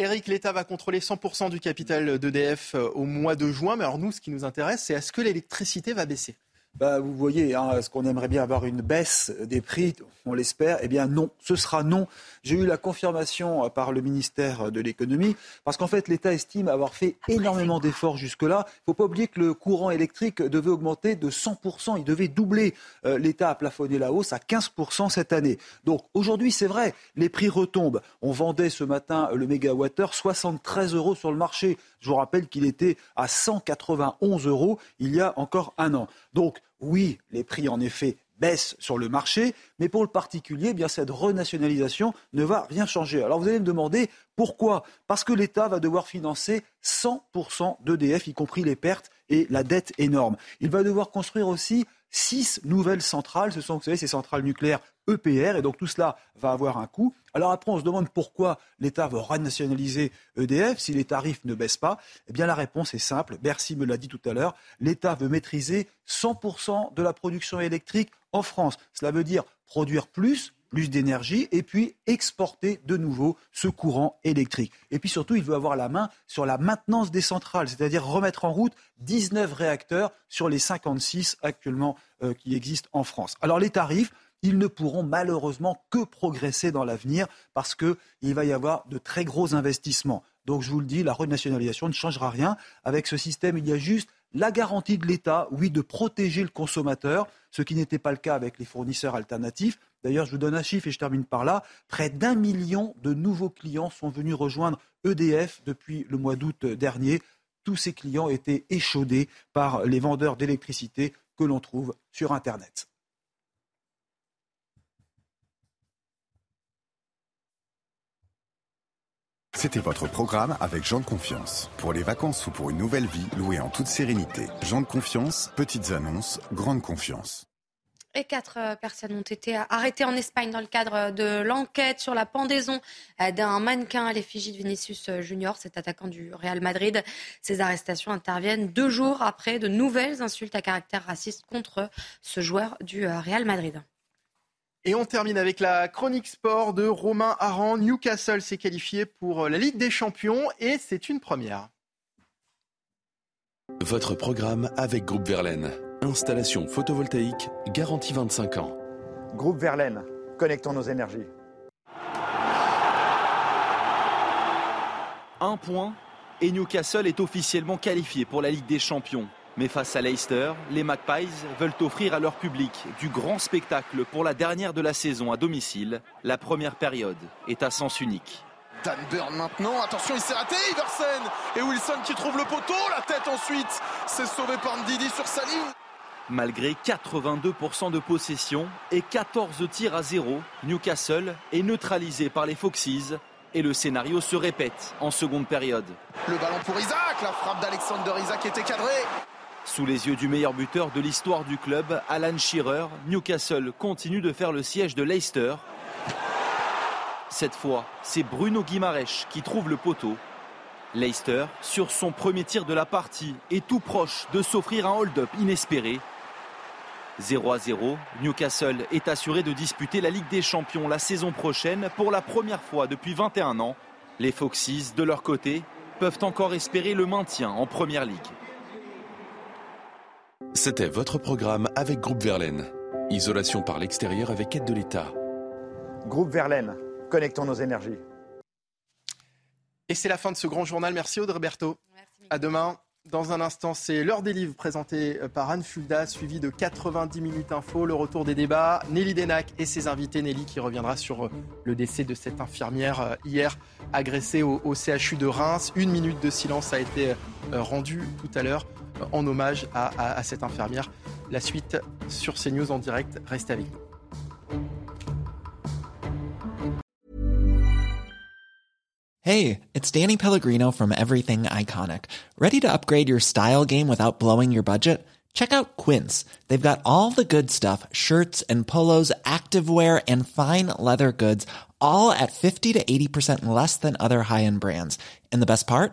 Eric, l'État va contrôler 100% du capital d'EDF euh, au mois de juin. Mais alors nous, ce qui nous intéresse, c'est est-ce que l'électricité va baisser? Bah, vous voyez, hein, est-ce qu'on aimerait bien avoir une baisse des prix? On l'espère. Eh bien non, ce sera non. J'ai eu la confirmation euh, par le ministère de l'économie, parce qu'en fait, l'État estime avoir fait énormément d'efforts jusque-là. Il ne faut pas oublier que le courant électrique devait augmenter de 100%. Il devait doubler. Euh, L'État a plafonné la hausse à 15% cette année. Donc aujourd'hui, c'est vrai, les prix retombent. On vendait ce matin le mégawattheure 73 euros sur le marché. Je vous rappelle qu'il était à 191 euros il y a encore un an. Donc oui, les prix en effet baissent sur le marché, mais pour le particulier, eh cette renationalisation ne va rien changer. Alors vous allez me demander pourquoi Parce que l'État va devoir financer 100% d'EDF, y compris les pertes et la dette énorme. Il va devoir construire aussi six nouvelles centrales. Ce sont, vous savez, ces centrales nucléaires EPR, et donc tout cela va avoir un coût. Alors après, on se demande pourquoi l'État veut renationaliser EDF si les tarifs ne baissent pas. Eh bien, la réponse est simple. Bercy me l'a dit tout à l'heure. L'État veut maîtriser 100% de la production électrique en France. Cela veut dire produire plus plus d'énergie et puis exporter de nouveau ce courant électrique. Et puis surtout, il veut avoir la main sur la maintenance des centrales, c'est-à-dire remettre en route 19 réacteurs sur les 56 actuellement euh, qui existent en France. Alors les tarifs, ils ne pourront malheureusement que progresser dans l'avenir parce qu'il va y avoir de très gros investissements. Donc je vous le dis, la renationalisation ne changera rien. Avec ce système, il y a juste la garantie de l'État, oui, de protéger le consommateur, ce qui n'était pas le cas avec les fournisseurs alternatifs. D'ailleurs, je vous donne un chiffre et je termine par là. Près d'un million de nouveaux clients sont venus rejoindre EDF depuis le mois d'août dernier. Tous ces clients étaient échaudés par les vendeurs d'électricité que l'on trouve sur Internet. C'était votre programme avec Jean de Confiance. Pour les vacances ou pour une nouvelle vie, louée en toute sérénité. Jean de Confiance, petites annonces, grande confiance. Et quatre euh, personnes ont été arrêtées en Espagne dans le cadre de l'enquête sur la pendaison euh, d'un mannequin à l'effigie de Vinicius euh, Junior, cet attaquant du Real Madrid. Ces arrestations interviennent deux jours après de nouvelles insultes à caractère raciste contre ce joueur du Real Madrid. Et on termine avec la chronique sport de Romain Aran. Newcastle s'est qualifié pour la Ligue des Champions et c'est une première. Votre programme avec Groupe Verlaine. Installation photovoltaïque garantie 25 ans. Groupe Verlaine, connectons nos énergies. Un point et Newcastle est officiellement qualifié pour la Ligue des Champions. Mais face à Leicester, les Magpies veulent offrir à leur public du grand spectacle pour la dernière de la saison à domicile. La première période est à sens unique. Dan Burn maintenant, attention il s'est raté, Iversen et Wilson qui trouve le poteau, la tête ensuite, c'est sauvé par Ndidi sur sa ligne. Malgré 82% de possession et 14 tirs à zéro, Newcastle est neutralisé par les Foxes et le scénario se répète en seconde période. Le ballon pour Isaac, la frappe d'Alexander Isaac était cadrée. Sous les yeux du meilleur buteur de l'histoire du club, Alan Shearer, Newcastle continue de faire le siège de Leicester. Cette fois, c'est Bruno Guimaraes qui trouve le poteau. Leicester, sur son premier tir de la partie, est tout proche de s'offrir un hold-up inespéré. 0 à 0, Newcastle est assuré de disputer la Ligue des Champions la saison prochaine pour la première fois depuis 21 ans. Les Foxes, de leur côté, peuvent encore espérer le maintien en Première Ligue. C'était votre programme avec Groupe Verlaine. Isolation par l'extérieur avec aide de l'État. Groupe Verlaine, connectons nos énergies. Et c'est la fin de ce grand journal. Merci Audrey Berthaud. À demain. Dans un instant, c'est l'heure des livres présenté par Anne Fulda, suivi de 90 minutes info, le retour des débats. Nelly Denac et ses invités. Nelly qui reviendra sur le décès de cette infirmière euh, hier agressée au, CHU de Reims. Une minute de silence a été euh, rendue tout à l'heure euh, en hommage à, à cette infirmière. La suite sur CNews en direct. Restez avec nous. Hey, it's Danny Pellegrino from Everything Iconic. Ready to upgrade your style game without blowing your budget? Check out Quince. They've got all the good stuff shirts and polos, activewear, and fine leather goods, all at 50 to 80% less than other high end brands. And the best part?